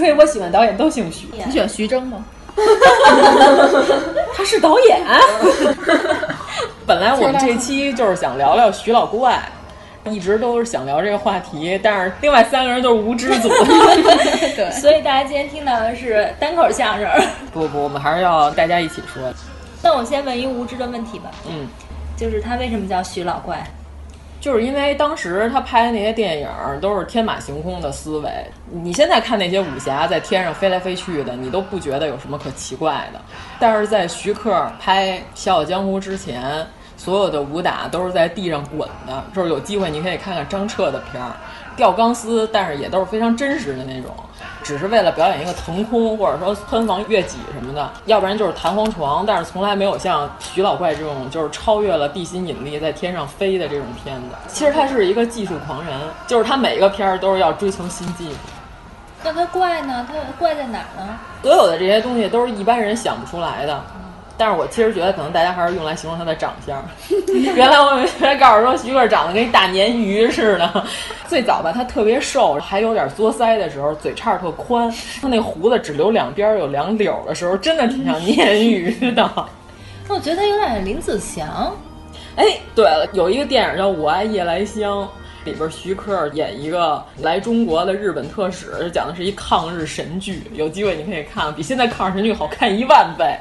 吹，我喜欢导演都姓徐。你喜欢徐峥吗？他是导演。本来我们这期就是想聊聊徐老怪，一直都是想聊这个话题，但是另外三个人都是无知组。对，所以大家今天听到的是单口相声。不不，我们还是要大家一起说。那我先问一无知的问题吧。嗯，就是他为什么叫徐老怪？就是因为当时他拍的那些电影都是天马行空的思维。你现在看那些武侠在天上飞来飞去的，你都不觉得有什么可奇怪的。但是在徐克拍《笑傲江湖》之前，所有的武打都是在地上滚的。就是有机会你可以看看张彻的片儿，吊钢丝，但是也都是非常真实的那种。只是为了表演一个腾空，或者说穿房越脊什么的，要不然就是弹簧床，但是从来没有像徐老怪这种就是超越了地心引力在天上飞的这种片子。其实他是一个技术狂人，就是他每一个片儿都是要追求新技术。那他怪呢？他怪在哪儿呢？所有的这些东西都是一般人想不出来的。但是我其实觉得，可能大家还是用来形容他的长相。原来我原来告诉说徐克长得跟一大鲶鱼似的。最早吧，他特别瘦，还有点作腮的时候，嘴叉特宽，他那胡子只留两边有两绺的时候，真的挺像鲶鱼的。我觉得他有点林子祥。哎，对了，有一个电影叫《我爱夜来香》，里边徐克演一个来中国的日本特使，讲的是一抗日神剧。有机会你可以看，比现在抗日神剧好看一万倍。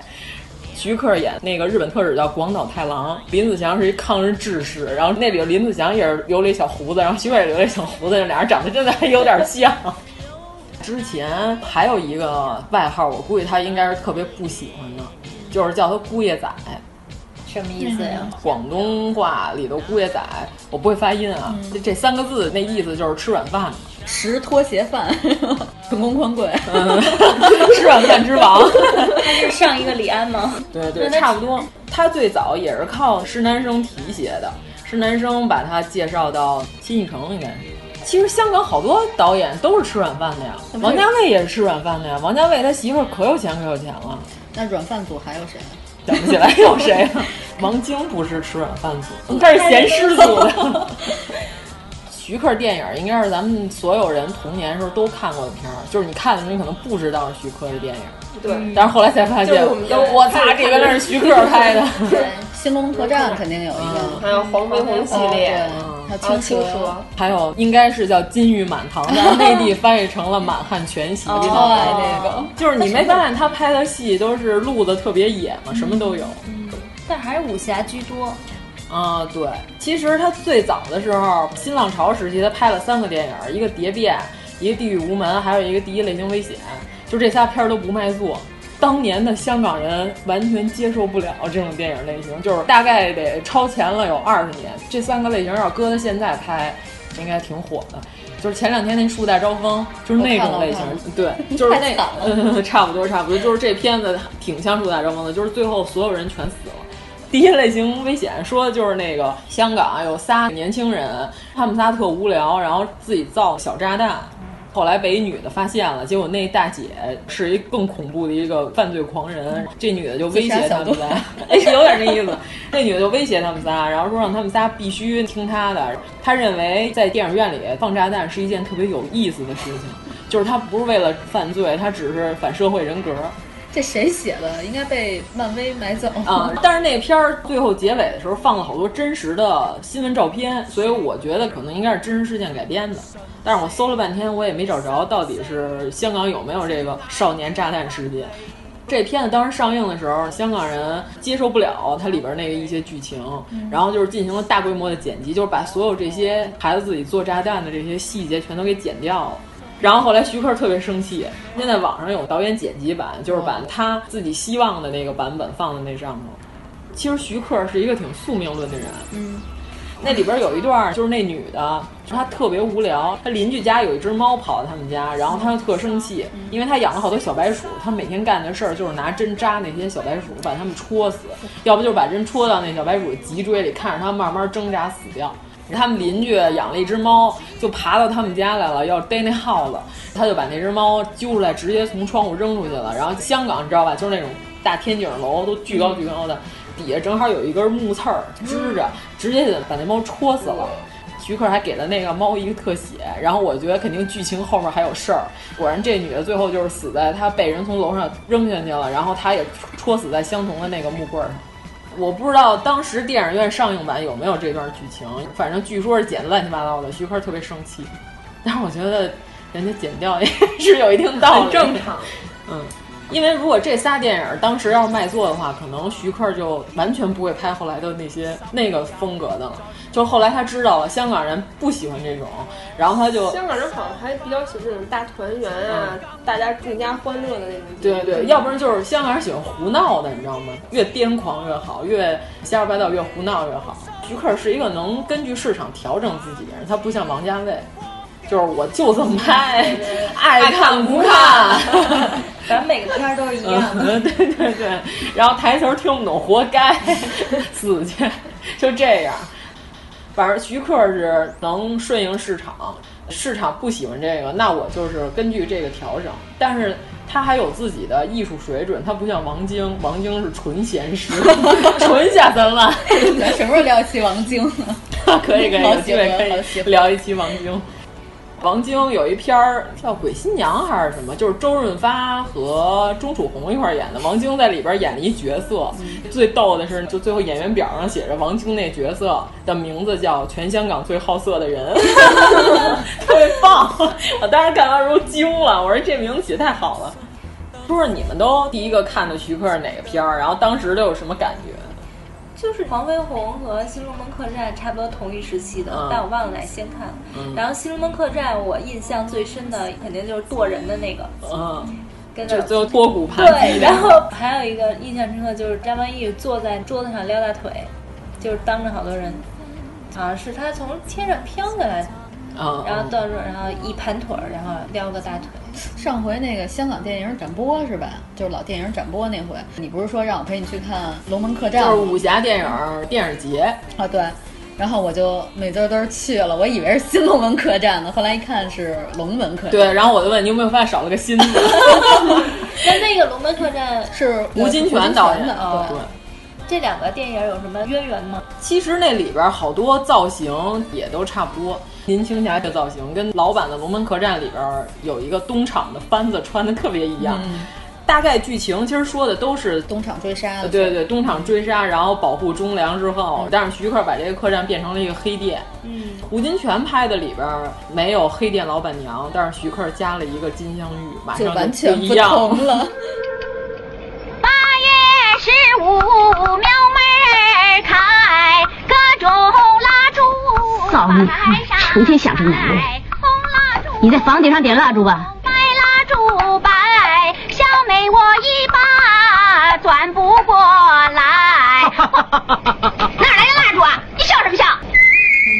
徐克演那个日本特使叫广岛太郎，林子祥是一抗日志士，然后那里头林子祥也是留了一小胡子，然后徐克也留了一小胡子，这俩人长得真的还有点像。之前还有一个外号，我估计他应该是特别不喜欢的，就是叫他姑爷仔。什么意思呀？广东话里头“姑爷仔”，我不会发音啊。这、这三个字那意思就是吃软饭的，食拖鞋饭，成功宽贵，嗯，吃软饭之王。他是上一个李安吗？对对，差不多。他最早也是靠施南生提携的，施南生把他介绍到新艺城，应该是。其实香港好多导演都是吃软饭的呀，王家卫也是吃软饭的呀。王家卫他媳妇儿可有钱可有钱了。那软饭组还有谁？想不起来有谁了。王晶不是吃软饭组，他是 咸湿组的。徐克电影应该是咱们所有人童年时候都看过的片儿，就是你看的时候你可能不知道是徐克的电影，对，但是后来才发现，我操，这原来是徐克拍的。对，《新龙门客栈》肯定有一个，还有黄飞鸿系列。嗯青青蛇，还有应该是叫金玉满堂，但是内地翻译成了满汉全席。超爱那个，就是你没发现他拍的戏都是路子特别野吗？什么都有。嗯，但还是武侠居多。啊，对，其实他最早的时候，新浪潮时期，他拍了三个电影，一个《蝶变》，一个《地狱无门》，还有一个《第一类型危险》，就这仨片儿都不卖座。当年的香港人完全接受不了这种电影类型，就是大概得超前了有二十年。这三个类型要搁到现在拍，应该挺火的。就是前两天那《树大招风》，就是那种类型，对，就是那，嗯，差不多差不多，就是这片子挺像《树大招风》的，就是最后所有人全死了。第一类型危险说的就是那个香港有仨年轻人，他们仨特无聊，然后自己造小炸弹。后来被一女的发现了，结果那大姐是一更恐怖的一个犯罪狂人，这女的就威胁他们仨，哎，有点那意思。那女的就威胁他们仨，然后说让他们仨必须听她的。她认为在电影院里放炸弹是一件特别有意思的事情，就是她不是为了犯罪，她只是反社会人格。这谁写的？应该被漫威买走啊！但是那片儿最后结尾的时候放了好多真实的新闻照片，所以我觉得可能应该是真实事件改编的。但是我搜了半天，我也没找着到底是香港有没有这个少年炸弹事件。这片子当时上映的时候，香港人接受不了它里边那个一些剧情，然后就是进行了大规模的剪辑，就是把所有这些孩子自己做炸弹的这些细节全都给剪掉了。然后后来徐克特别生气，现在网上有导演剪辑版，就是把他自己希望的那个版本放在那上头。其实徐克是一个挺宿命论的人，嗯，那里边有一段就是那女的，她特别无聊，她邻居家有一只猫跑到他们家，然后她就特生气，因为她养了好多小白鼠，她每天干的事儿就是拿针扎那些小白鼠，把它们戳死，要不就是把针戳到那小白鼠脊椎里，看着它慢慢挣扎死掉。他们邻居养了一只猫，就爬到他们家来了，要逮那耗子，他就把那只猫揪出来，直接从窗户扔出去了。然后香港你知道吧，就是那种大天井楼，都巨高巨高的，底下正好有一根木刺儿支着，直接把那猫戳死了。徐克还给了那个猫一个特写，然后我觉得肯定剧情后面还有事儿。果然这女的最后就是死在她被人从楼上扔下去了，然后她也戳死在相同的那个木棍上。我不知道当时电影院上映版有没有这段剧情，反正据说是剪的乱七八糟的。徐克特别生气，但是我觉得人家剪掉也 是有一定道理，正常。嗯，因为如果这仨电影当时要是卖座的话，可能徐克就完全不会拍后来的那些那个风格的了。就后来他知道了香港人不喜欢这种，然后他就香港人好像还比较喜欢这种大团圆啊，大家更加欢乐的那种。对对，要不然就是香港人喜欢胡闹的，你知道吗？越癫狂越好，越瞎说八道越胡闹越好。徐克是一个能根据市场调整自己的人，他不像王家卫，就是我就这么拍，爱看不看，反正每个片儿都是一样的。对对对，然后台词儿听不懂，活该死去，就这样。反正徐克是能顺应市场，市场不喜欢这个，那我就是根据这个调整。但是他还有自己的艺术水准，他不像王晶，王晶是纯闲诗，纯下三滥。咱什么时候聊一期王晶呢？可以可以，有机会可以聊一期王晶。王晶有一片儿叫《鬼新娘》还是什么，就是周润发和钟楚红一块演的。王晶在里边演了一角色，最逗的是，就最后演员表上写着王晶那角色的名字叫全香港最好色的人，特别棒。我当时看完时候惊了，我说这名字起的太好了。说说你们都第一个看的徐克哪个片儿，然后当时都有什么感觉？就是黄飞鸿和《新龙门客栈》差不多同一时期的，但我忘了哪先看了。然后《新龙门客栈》我印象最深的肯定就是剁人的那个，嗯，跟就最后脱骨盘对，然后还有一个印象深刻就是张曼玉坐在桌子上撩大腿，就是当着好多人，好像是她从天上飘下来。嗯，然后到时候，然后一盘腿儿，然后撩个大腿。上回那个香港电影展播是吧？就是老电影展播那回，你不是说让我陪你去看《龙门客栈》？就是武侠电影电影节啊，对。然后我就美滋滋去了，我以为是新龙门客栈呢，后来一看是龙门客栈。对，然后我就问你有没有发现少了个新字？那那个龙门客栈是吴金泉导演的啊。对。这两个电影有什么渊源吗？其实那里边好多造型也都差不多。林青霞的造型跟老版的《龙门客栈》里边有一个东厂的班子穿的特别一样，大概剧情其实说的都是东厂追杀。对对，东厂追杀，然后保护忠良之后，但是徐克把这个客栈变成了一个黑店。嗯，胡金铨拍的里边没有黑店老板娘，但是徐克加了一个金镶玉，马上完全不一样了。十五，庙门开，各种蜡烛造孽，成天想着男人。你在房顶上点蜡烛吧。白蜡烛白，小妹我一把转不过来。哪来的蜡烛啊？你笑什么笑？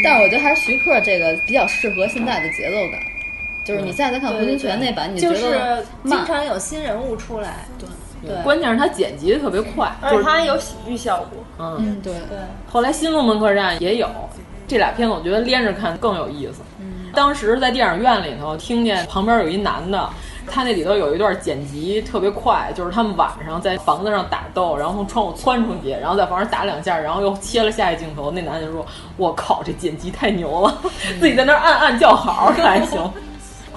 但是我觉得还是徐克这个比较适合现在的节奏感，就是你现在再看胡金铨那版，你就觉得是经常有新人物出来。对，关键是他剪辑的特别快，而且他有喜剧效果。嗯嗯，对对。后来《新龙门客栈》也有，这俩片子我觉得连着看更有意思。嗯，当时在电影院里头听见旁边有一男的，他那里头有一段剪辑特别快，就是他们晚上在房子上打斗，然后从窗户窜出去，然后在房上打两下，然后又切了下一镜头，那男的就说：“我靠，这剪辑太牛了！” 自己在那暗暗叫好，这还行。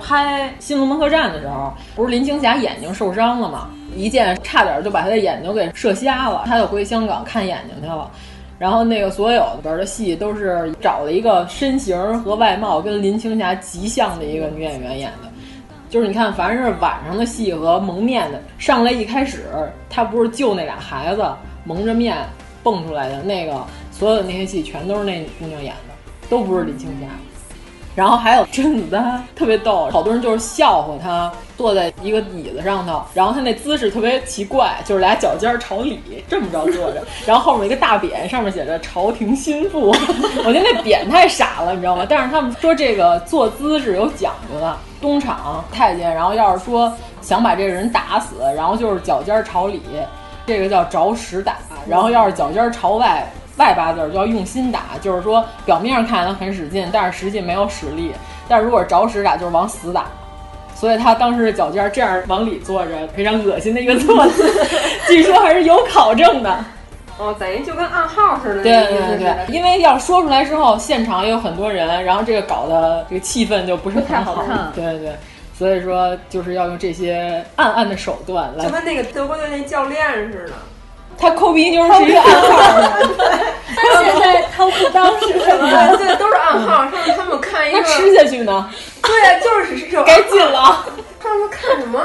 拍《新龙门客栈》的时候，不是林青霞眼睛受伤了吗？一箭差点就把他的眼睛给射瞎了，他就回香港看眼睛去了。然后那个所有里边的戏都是找了一个身形和外貌跟林青霞极像的一个女演员演的。就是你看，凡是晚上的戏和蒙面的，上来一开始他不是救那俩孩子蒙着面蹦出来的那个，所有的那些戏全都是那姑娘演的，都不是林青霞。然后还有甄子丹，特别逗，好多人就是笑话他坐在一个椅子上头，然后他那姿势特别奇怪，就是俩脚尖朝里这么着坐着，然后后面一个大匾，上面写着“朝廷心腹”，我觉得那匾太傻了，你知道吗？但是他们说这个坐姿是有讲究的，东厂太监，然后要是说想把这个人打死，然后就是脚尖朝里，这个叫着实打，然后要是脚尖朝外。外八字就要用心打，就是说表面上看他很使劲，但是实际没有使力。但是如果是着实打，就是往死打。所以他当时的脚尖这样往里坐着，非常恶心的一个坐姿，据说还是有考证的。哦，等于就跟暗号似的。对对对，因为要说出来之后，现场也有很多人，然后这个搞的这个气氛就不是太好看。对对，所以说就是要用这些暗暗的手段来，就跟那个德国队那教练似的。他抠鼻妞是一个暗号，他现在掏裤裆是什么？对，都是暗号。上次他们看一个，那吃下去呢？对呀，就是这种。该进了。他们看什么？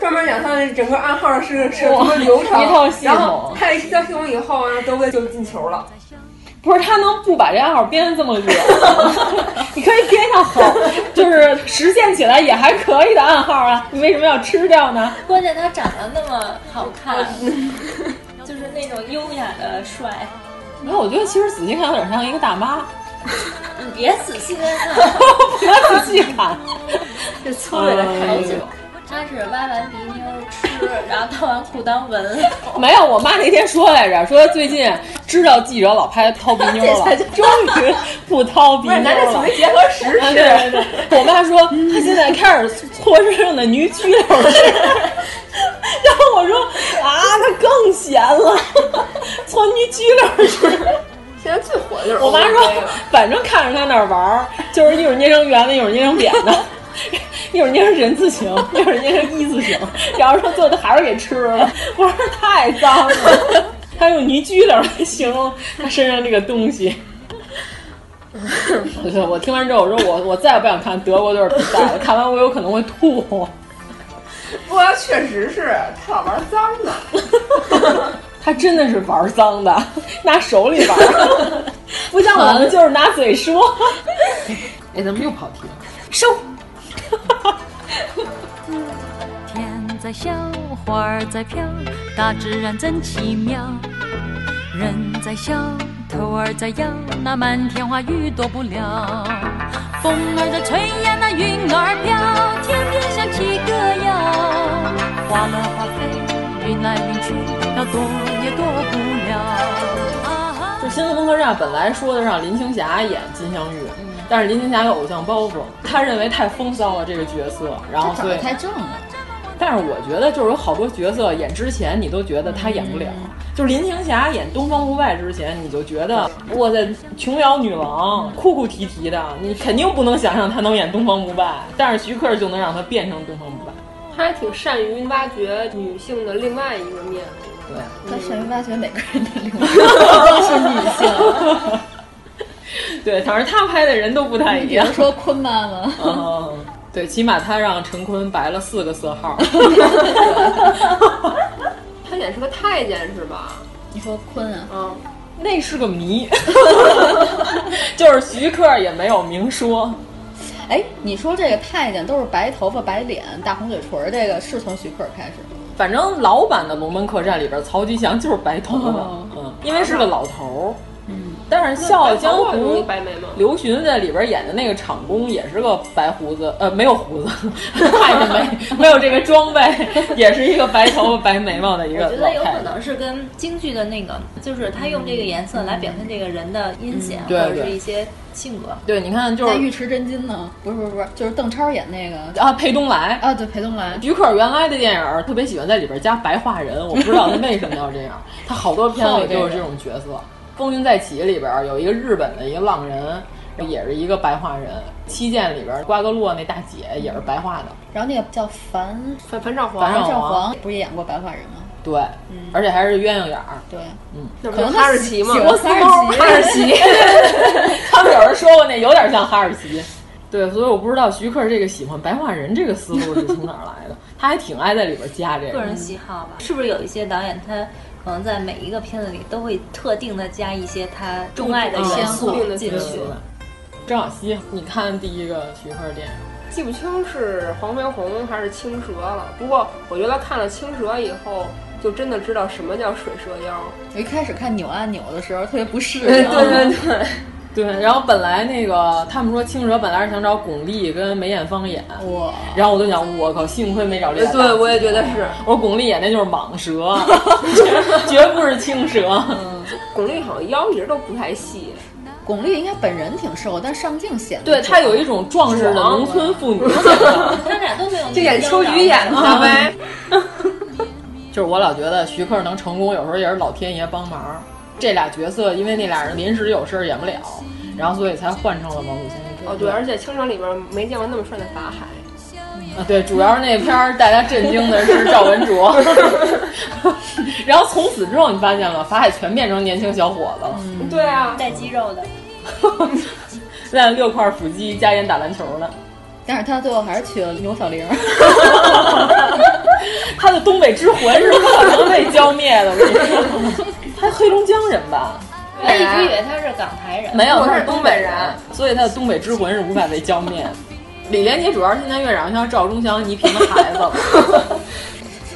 专门讲他的整个暗号是是什么流程，一套系统。然后开了一套系统以后啊，德国就进球了。不是他能不把这暗号编的这么恶你可以编上好，就是实现起来也还可以的暗号啊，你为什么要吃掉呢？关键他长得那么好看。就是那种优雅的帅，没有，我觉得其实仔细看有点像一个大妈。你别仔细看，不要仔细看，这粗略的开酒。他是挖完鼻妞吃，然后掏完裤裆闻。没有，我妈那天说来着，说最近知道记者老拍掏鼻妞了，终于不掏鼻妞了。咱这属于结合实事。对对对，我妈说她现在开始搓身上的女居溜吃。然后我说啊，那更闲了，搓女居溜吃。现在最火的就是我妈说，反正看着他那玩儿，就是一会儿捏成圆的，一会儿捏成扁的，一会儿捏成人字形，一会儿捏成一字形，然后说最后他还是给吃了。我说太脏了，他用泥居溜来形容他身上这个东西。我听完之后，我说我我再也不想看德国队比赛了，看完我有可能会吐。不过确实是他老玩脏的。他真的是玩脏的，拿手里玩，不像我们就是拿嘴说。哎，咱们又跑题了，收。在笑，花儿在飘，大自然真奇妙。人在笑，头儿在摇，那满天花雨躲不了。风儿在吹呀，那云儿飘，天边响起歌谣。花落花飞，云来云去，要躲也躲不了。就《新龙门客栈》本来说的让林青霞演金镶玉，但是林青霞有偶像包袱，她认为太风骚了这个角色，然后所以太正了。但是我觉得就是有好多角色演之前你都觉得他演不了，就是林青霞演东方不败之前你就觉得哇塞琼瑶女王哭哭啼啼的，你肯定不能想象她能演东方不败，但是徐克就能让她变成东方不败。他还挺善于挖掘女性的另外一个面。对，他善于挖掘每个人的另外都是女性。对，反正他拍的人都不太一样。比如说坤妈妈，嗯，对，起码他让陈坤白了四个色号。他演是个太监是吧？你说坤啊？嗯，那是个谜，就是徐克也没有明说。哎，你说这个太监都是白头发、白脸、大红嘴唇，这个是从徐克开始的？反正老版的《龙门客栈》里边，曹吉祥就是白头发，嗯，因为是个老头儿。嗯，但是《笑傲江湖》白眉毛，刘询在里边演的那个场工也是个白胡子，呃，没有胡子，太监没没有这个装备，也是一个白头发、白眉毛的一个。我觉得有可能是跟京剧的那个，就是他用这个颜色来表现这个人的阴险，嗯、或者是一些性格。对，你看，就是玉池真金呢，不是不是不是，就是邓超演那个啊，裴东来啊，对，裴东来。徐克原来的电影特别喜欢在里边加白话人，我不知道他为什么要这样，他好多片子里都有这种角色。《风云再起》里边有一个日本的一个浪人，也是一个白话人。《七剑》里边瓜格洛那大姐也是白话的。然后那个叫樊樊樊少皇，樊少皇不是也演过白话人吗？对，嗯，而且还是鸳鸯眼儿。对，嗯，可能哈士奇吗？哈士奇，哈士奇。他们有人说过那有点像哈士奇。对，所以我不知道徐克这个喜欢白话人这个思路是从哪儿来的。他还挺爱在里边加这个。个人喜好吧，是不是有一些导演他？可能在每一个片子里都会特定的加一些他钟爱的元素进去。张小希，你看第一个徐克电影，记不清是黄飞鸿还是青蛇了。不过我觉得看了青蛇以后，就真的知道什么叫水蛇腰。我一开始看扭啊扭的时候特别不适 应。对对对。对，然后本来那个他们说青蛇本来是想找巩俐跟梅艳芳演，哇！然后我就想，我靠，幸亏没找这俩。对，我也觉得是。我说巩俐演那就是蟒蛇，绝不是青蛇。嗯，巩俐好像腰一直都不太细。巩俐应该本人挺瘦，但上镜显得对她有一种壮实的农村妇女。他俩都没有。就演秋菊演的呗。就是我老觉得徐克能成功，有时候也是老天爷帮忙。这俩角色，因为那俩人临时有事儿演不了，然后所以才换成了王祖贤。哦，对，而且《青城》里边没见过那么帅的法海。啊，对，主要是那片儿大家震惊的是赵文卓。然后从此之后，你发现了法海全变成年轻小伙子了。嗯、对啊，带肌肉的，练六块腹肌，加盐打篮球的。但是他最后还是娶了牛小玲。他的东北之魂是不可能被浇灭的，我跟你说。他黑龙江人吧？我一直以为他是港台人，没有，他是东北人，所以他的东北之魂是无法被浇灭。李连杰主要是现在越长越像赵忠祥倪萍的孩子了。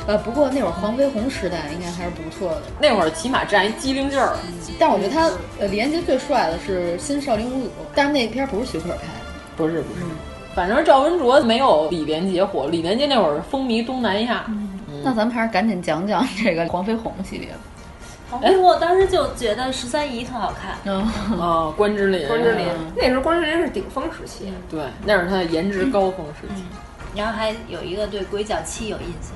呃，不过那会儿黄飞鸿时代应该还是不错的，那会儿起码占一机灵劲儿。但我觉得他，呃，李连杰最帅的是《新少林五祖》，但是那片不是徐克拍的，不是不是。反正赵文卓没有李连杰火，李连杰那会儿风靡东南亚。嗯那咱们还是赶紧讲讲这个黄飞鸿系列吧。哎，我当时就觉得十三姨特好看。嗯啊，关之琳，关之琳，那时候关之琳是顶峰时期。对，那是她的颜值高峰时期。然后还有一个对鬼脚七有印象。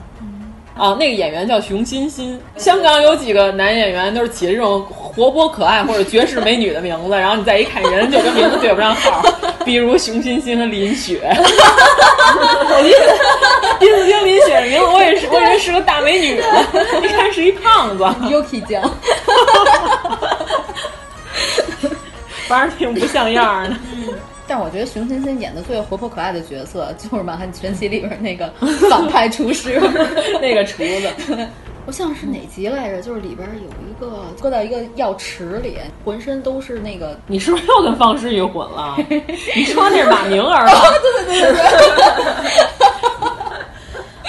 啊，那个演员叫熊欣欣。香港有几个男演员都是起这种活泼可爱或者绝世美女的名字，然后你再一看人就跟名字对不上号，比如熊欣欣和林雪。我第一次第一次听林雪的名字，我也是我以为是个大美女呢，一看是一胖子。Yuki 酱，反正挺不像样的。但我觉得熊欣欣演的最活泼可爱的角色就是《满汉全席》里边那个反派厨师，那个厨子。我想是哪集来着？就是里边有一个搁到一个药池里，浑身都是那个。你是不是又跟方世玉混了？你说那是马明儿吧？对对对对对。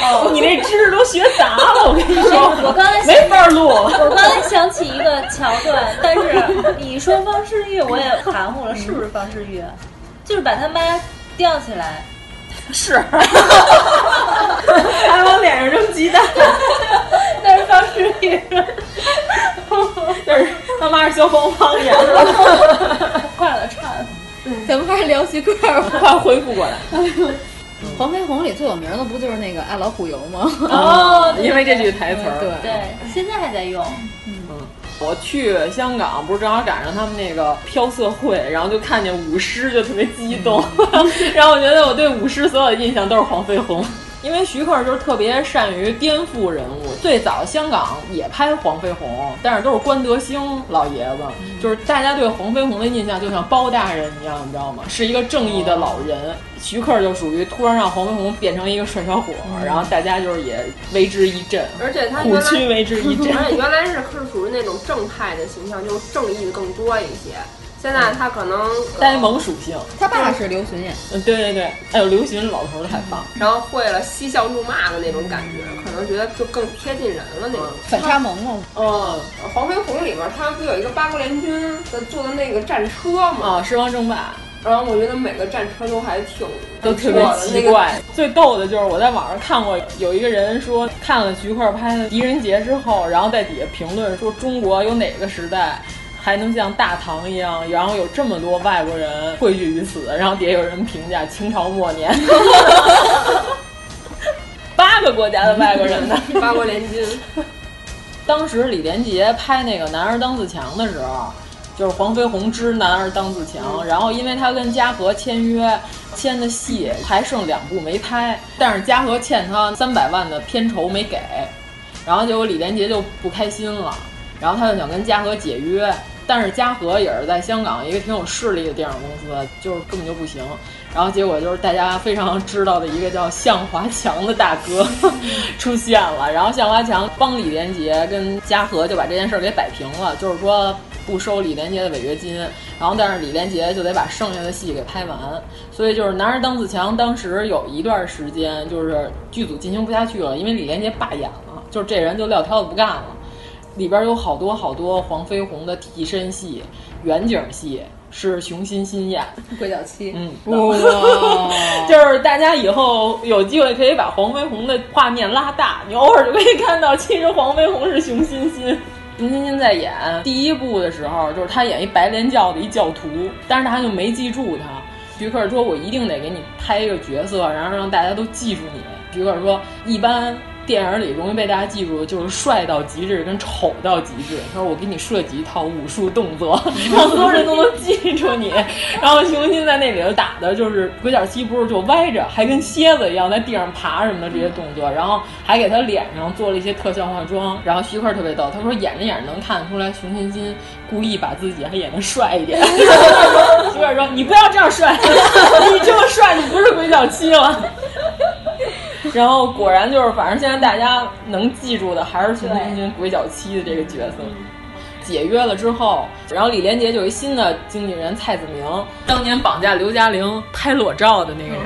哦，你那知识都学杂了，我跟你说，我刚才没法录。我刚才想起一个桥段，但是你说方世玉，我也含糊了，是不是方世玉？就是把他妈吊起来，是，还往脸上扔鸡蛋，那是方世玉，那是他妈是消防方言的，坏了串了，咱们还是聊徐克吧，快恢复过来。黄飞鸿里最有名的不就是那个爱老虎油吗？哦，因为这句台词儿，对对，现在还在用。嗯，我去香港不是正好赶上他们那个飘色会，然后就看见舞狮，就特别激动。然后我觉得我对舞狮所有的印象都是黄飞鸿。因为徐克就是特别善于颠覆人物。最早香港也拍黄飞鸿，但是都是关德兴老爷子，就是大家对黄飞鸿的印象就像包大人一样，你知道吗？是一个正义的老人。徐克就属于突然让黄飞鸿变成一个帅小伙，然后大家就是也为之一振，而且他虎躯为之一振。而且原来是是属于那种正派的形象，就是正义的更多一些。现在他可能呆萌属性，他爸是刘巡演，嗯，对对对，哎呦，刘巡老头儿太棒，然后会了嬉笑怒骂的那种感觉，可能觉得就更贴近人了那种。反差萌萌，嗯，黄飞鸿里面他不有一个八国联军的坐的那个战车吗？啊，狮王争霸。然后我觉得每个战车都还挺都特别奇怪。最逗的就是我在网上看过，有一个人说看了徐克拍的《狄仁杰》之后，然后在底下评论说中国有哪个时代还能像大唐一样，然后有这么多外国人汇聚于此？然后底下有人评价清朝末年，八个国家的外国人呢，八国联军。当时李连杰拍那个《男儿当自强》的时候。就是黄飞鸿之男儿当自强，然后因为他跟嘉禾签约，签的戏还剩两部没拍，但是嘉禾欠他三百万的片酬没给，然后结果李连杰就不开心了，然后他就想跟嘉禾解约，但是嘉禾也是在香港一个挺有势力的电影公司，就是根本就不行，然后结果就是大家非常知道的一个叫向华强的大哥 出现了，然后向华强帮李连杰跟嘉禾就把这件事儿给摆平了，就是说。不收李连杰的违约金，然后但是李连杰就得把剩下的戏给拍完，所以就是男人当自强。当时有一段时间就是剧组进行不下去了，因为李连杰罢演了，就是这人就撂挑子不干了。里边有好多好多黄飞鸿的替身戏、远景戏，是熊欣欣演《鬼脚七》。嗯，哇，就是大家以后有机会可以把黄飞鸿的画面拉大，你偶尔就可以看到，其实黄飞鸿是熊欣欣。熊欣欣在演第一部的时候，就是他演一白莲教的一教徒，但是他就没记住他。徐克说：“我一定得给你拍一个角色，然后让大家都记住你。”徐克说：“一般。”电影里容易被大家记住的就是帅到极致跟丑到极致。他说：“我给你设计一套武术动作，让所有人都能记住你。”然后熊欣在那里头打的就是鬼脚七，不是就歪着，还跟蝎子一样在地上爬什么的这些动作，然后还给他脸上做了一些特效化妆。然后徐克特别逗，他说演着演着能看得出来熊欣欣故意把自己还演得帅一点。徐克说：“你不要这样帅，你这么帅，你不是鬼脚七了。”然后果然就是，反正现在大家能记住的还是熊欣欣鬼脚七的这个角色。解约了之后，然后李连杰就有一新的经纪人蔡子明，当年绑架刘嘉玲拍裸照的那个人。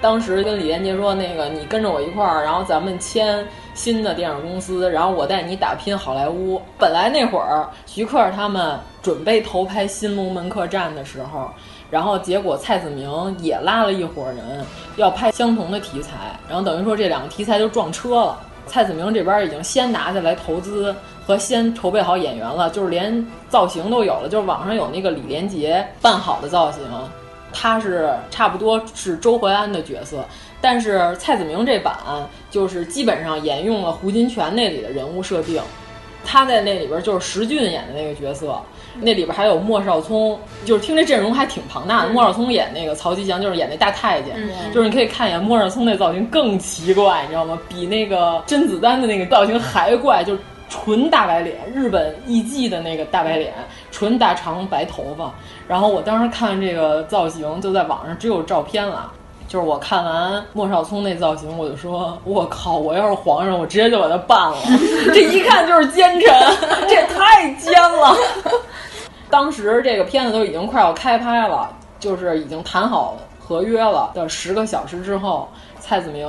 当时跟李连杰说：“那个你跟着我一块儿，然后咱们签新的电影公司，然后我带你打拼好莱坞。”本来那会儿徐克他们准备投拍《新龙门客栈》的时候。然后结果蔡子明也拉了一伙人要拍相同的题材，然后等于说这两个题材就撞车了。蔡子明这边已经先拿下来投资和先筹备好演员了，就是连造型都有了，就是网上有那个李连杰扮好的造型，他是差不多是周淮安的角色，但是蔡子明这版就是基本上沿用了胡金铨那里的人物设定，他在那里边就是石俊演的那个角色。那里边还有莫少聪，就是听这阵容还挺庞大的。莫少聪演那个曹吉祥，就是演那大太监，就是你可以看一眼莫少聪那造型更奇怪，你知道吗？比那个甄子丹的那个造型还怪，就是纯大白脸，日本艺妓的那个大白脸，纯大长白头发。然后我当时看这个造型，就在网上只有照片了。就是我看完莫少聪那造型，我就说：我靠！我要是皇上，我直接就把他办了。这一看就是奸臣，这也太奸了。当时这个片子都已经快要开拍了，就是已经谈好合约了的十个小时之后，蔡子明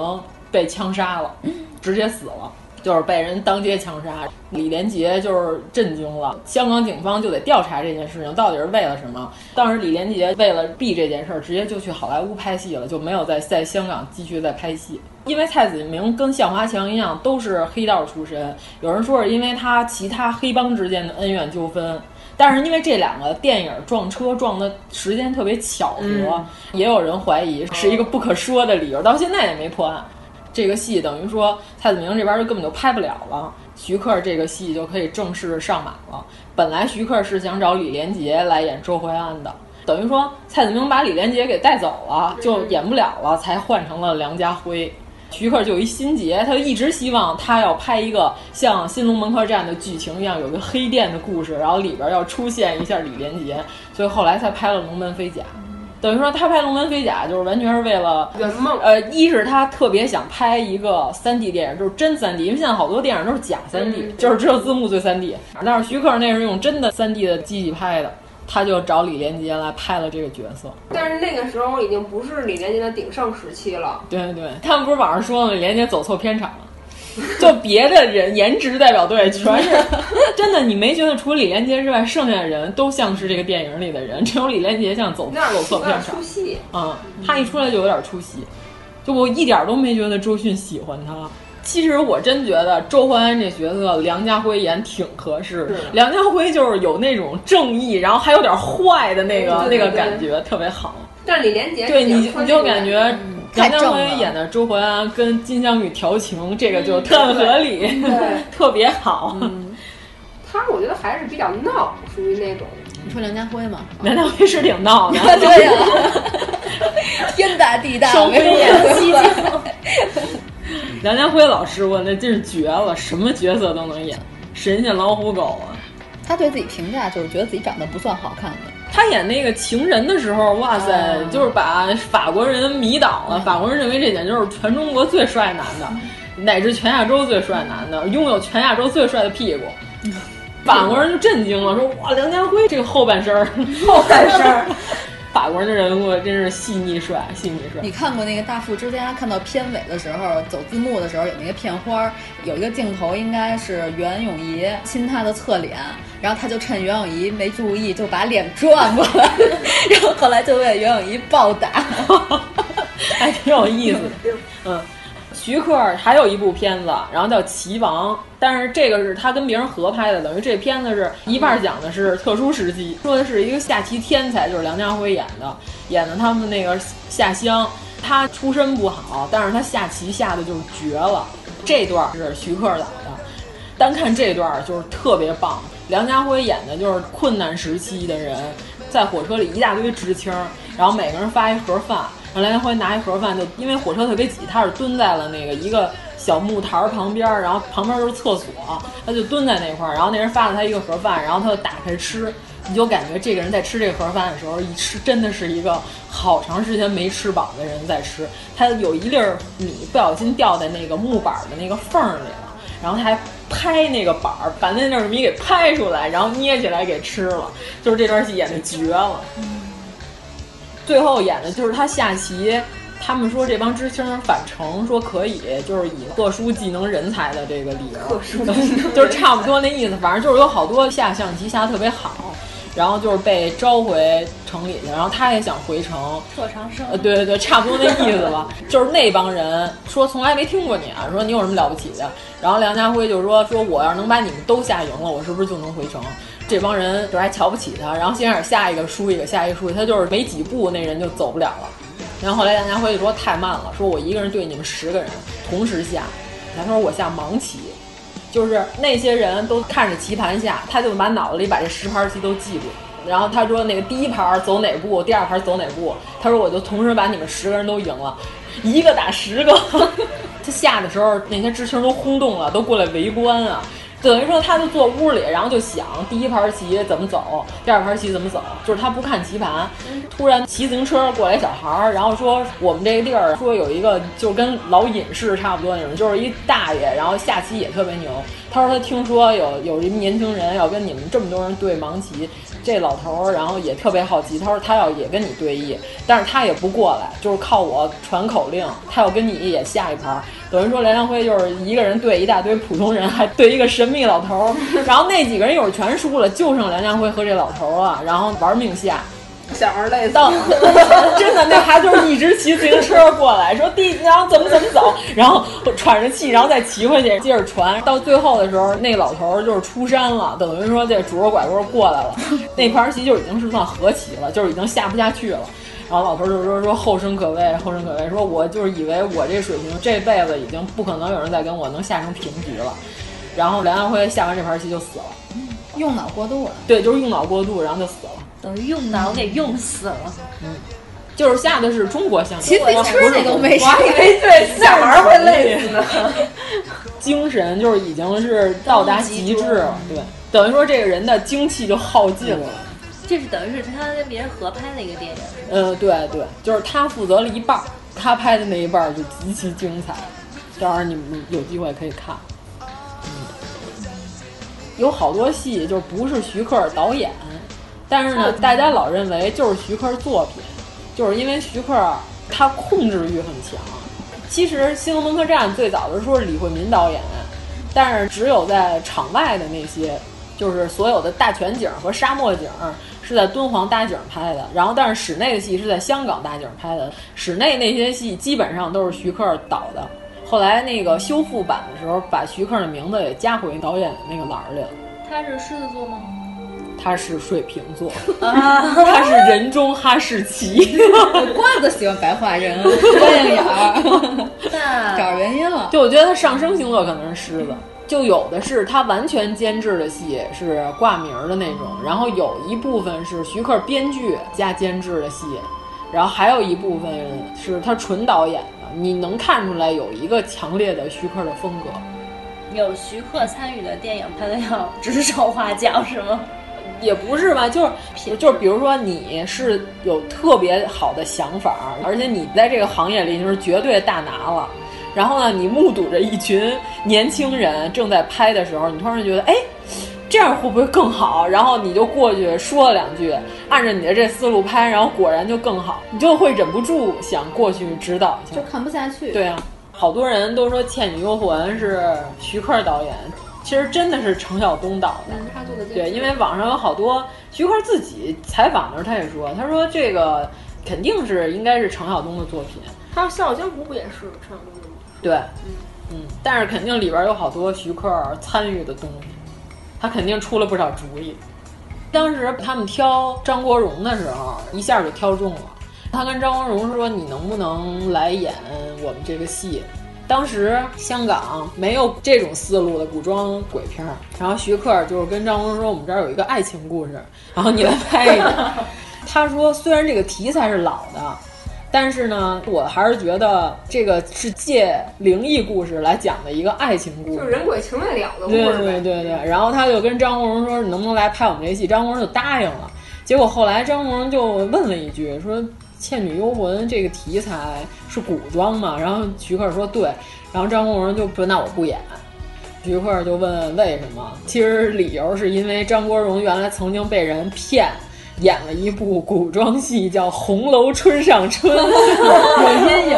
被枪杀了，直接死了，就是被人当街枪杀。李连杰就是震惊了，香港警方就得调查这件事情到底是为了什么。当时李连杰为了避这件事儿，直接就去好莱坞拍戏了，就没有在在香港继续再拍戏。因为蔡子明跟向华强一样都是黑道出身，有人说是因为他其他黑帮之间的恩怨纠纷。但是因为这两个电影撞车撞的时间特别巧合，也有人怀疑是一个不可说的理由，到现在也没破案。这个戏等于说蔡子明这边就根本就拍不了了，徐克这个戏就可以正式上马了。本来徐克是想找李连杰来演周淮安的，等于说蔡子明把李连杰给带走了，就演不了了，才换成了梁家辉。徐克就有一心结，他就一直希望他要拍一个像《新龙门客栈》的剧情一样，有个黑店的故事，然后里边要出现一下李连杰，所以后来才拍了《龙门飞甲》。等于说他拍《龙门飞甲》就是完全是为了圆梦。呃，一是他特别想拍一个三 D 电影，就是真三 D，因为现在好多电影都是假三 D，、嗯就是只有字幕最三 D。但是徐克那是用真的三 D 的机器拍的，他就找李连杰来拍了这个角色。但是那个时候已经不是李连杰的鼎盛时期了。对对，他们不是网上说吗？李连杰走错片场了。就别的人颜值代表队 全是真的，你没觉得除了李连杰之外，剩下的人都像是这个电影里的人，只有李连杰像走走错片场出。戏。嗯，他一出来就有点出戏，就我一点都没觉得周迅喜欢他。其实我真觉得周淮安这角色梁家辉演挺合适的。梁家辉就是有那种正义，然后还有点坏的那个那个感觉，特别好。但是李连杰对你你就感觉梁家辉太正了演的周淮安跟金镶玉调情，这个就特合理，对 特别好。他我觉得还是比较闹，属于那种。你说梁家辉吗？梁家辉是挺闹的，对呀、天大地大，双飞燕西。梁家辉老师，我那真是绝了，什么角色都能演，神仙老虎狗啊！他对自己评价就是觉得自己长得不算好看的。他演那个情人的时候，哇塞，嗯就是把法国人迷倒了。法国人认为这简直就是全中国最帅男的，乃至全亚洲最帅男的，拥有全亚洲最帅的屁股。法国人就震惊了，说哇，梁家辉这个后半身儿，后半身儿，法国人的人物真是细腻帅，细腻帅。你看过那个《大富之家》？看到片尾的时候，走字幕的时候有那个片花，有一个镜头应该是袁咏仪亲他的侧脸，然后他就趁袁咏仪没注意，就把脸转过来，然后后来就被袁咏仪暴打，还挺有意思的。嗯，徐克还有一部片子，然后叫《棋王》，但是这个是他跟别人合拍的，等于这片子是一半讲的是特殊时期，说的是一个下棋天才，就是梁家辉演的，演的他们那个下乡。他出身不好，但是他下棋下的就是绝了。这段是徐克导的，单看这段就是特别棒。梁家辉演的就是困难时期的人，在火车里一大堆知青，然后每个人发一盒饭，后梁家辉拿一盒饭，就因为火车特别挤，他是蹲在了那个一个小木台旁边，然后旁边就是厕所，他就蹲在那块儿，然后那人发了他一个盒饭，然后他就打开吃。你就感觉这个人在吃这盒饭的时候，一吃真的是一个好长时间没吃饱的人在吃。他有一粒米不小心掉在那个木板的那个缝儿里了，然后他还拍那个板儿，把那粒米给拍出来，然后捏起来给吃了。就是这段戏演的绝了。最后演的就是他下棋。他们说这帮知青返城，说可以，就是以特殊技能人才的这个理由，就是差不多那意思。反正就是有好多下象棋下的特别好，然后就是被召回城里去，然后他也想回城。特长生。呃，对对对，差不多那意思吧。就是那帮人说从来没听过你啊，说你有什么了不起的？然后梁家辉就说说我要是能把你们都下赢了，我是不是就能回城？这帮人就还瞧不起他，然后先开始下一个输一个，下一个输一个，他就是没几步那人就走不了了。然后后来梁家辉就说太慢了，说我一个人对你们十个人同时下，他说我下盲棋，就是那些人都看着棋盘下，他就把脑子里把这十盘棋都记住。然后他说那个第一盘走哪步，第二盘走哪步，他说我就同时把你们十个人都赢了，一个打十个。他下的时候，那些知青都轰动了，都过来围观啊。等于说，他就坐屋里，然后就想第一盘棋怎么走，第二盘棋怎么走，就是他不看棋盘。突然骑自行车过来小孩儿，然后说我们这个地儿说有一个就跟老隐士差不多那种，就是一大爷，然后下棋也特别牛。他说他听说有有一年轻人要跟你们这么多人对盲棋，这老头儿然后也特别好奇，他说他要也跟你对弈，但是他也不过来，就是靠我传口令，他要跟你也下一盘。等于说梁家辉就是一个人对一大堆普通人，还对一个神秘老头儿，然后那几个人一会儿全输了，就剩梁家辉和这老头儿了，然后玩命下。小孩累死到，真的那孩子就是一直骑自行车过来，说弟，然后怎么怎么走，然后喘着气，然后再骑回去，接着传。到最后的时候，那老头儿就是出山了，等于说这拄着拐棍过来了，那盘棋就已经是算和棋了，就是已经下不下去了。然后老头就说说后生可畏，后生可畏，说我就是以为我这水平这辈子已经不可能有人再跟我能下成平局了。然后梁家辉下完这盘棋就死了，用脑过度了。对，就是用脑过度，然后就死了。等于用脑给用死了。嗯，就是下的是中国象棋，骑自行车那都没事我还以为对下玩会累死呢。精神就是已经是到达极致了，对，等于说这个人的精气就耗尽了。这是等于是他跟别人合拍的一个电影。嗯，对对，就是他负责了一半，他拍的那一半就极其精彩，到时候你们有机会可以看。嗯，有好多戏就不是徐克导演，但是呢，大家老认为就是徐克作品，就是因为徐克他控制欲很强。其实《新龙门客栈》最早的时候是李惠民导演，但是只有在场外的那些，就是所有的大全景和沙漠景是在敦煌大景拍的，然后但是室内的戏是在香港大景拍的。室内那些戏基本上都是徐克导的。后来那个修复版的时候，把徐克的名字也加回导演那个栏儿里了。他是狮子座吗？他是水瓶座，啊 他是人中哈士奇，怪不得喜欢白化人、多眼眼儿，找着原因了。就我觉得他上升星座可能是狮子，就有的是他完全监制的戏是挂名的那种，然后有一部分是徐克编剧加监制的戏，然后还有一部分是他纯导演的，你能看出来有一个强烈的徐克的风格。有徐克参与的电影，他都要指手画脚，是吗？也不是吧，就是就是，比如说你是有特别好的想法，而且你在这个行业里就是绝对大拿了。然后呢，你目睹着一群年轻人正在拍的时候，你突然觉得，哎，这样会不会更好？然后你就过去说了两句，按照你的这思路拍，然后果然就更好，你就会忍不住想过去指导一下，就看不下去。对啊，好多人都说《倩女幽魂》是徐克导演。其实真的是程晓东导的，他做的对，因为网上有好多徐克自己采访的时候，他也说，他说这个肯定是应该是程晓东的作品。他《笑傲江湖》不也是程晓东的吗？对，嗯嗯，但是肯定里边有好多徐克参与的东西，他肯定出了不少主意。当时他们挑张国荣的时候，一下就挑中了。他跟张国荣说：“你能不能来演我们这个戏？”当时香港没有这种思路的古装鬼片儿，然后徐克就是跟张国荣说：“我们这儿有一个爱情故事，然后你来拍一个。”他说：“虽然这个题材是老的，但是呢，我还是觉得这个是借灵异故事来讲的一个爱情故事，就是人鬼情未了的故事。”对对对对。然后他就跟张国荣说：“你能不能来拍我们这戏？”张国荣就答应了。结果后来张国荣就问了一句说。《倩女幽魂》这个题材是古装嘛？然后徐克说对，然后张国荣就说那我不演。徐克就问为什么？其实理由是因为张国荣原来曾经被人骗，演了一部古装戏叫《红楼春上春》，有阴影。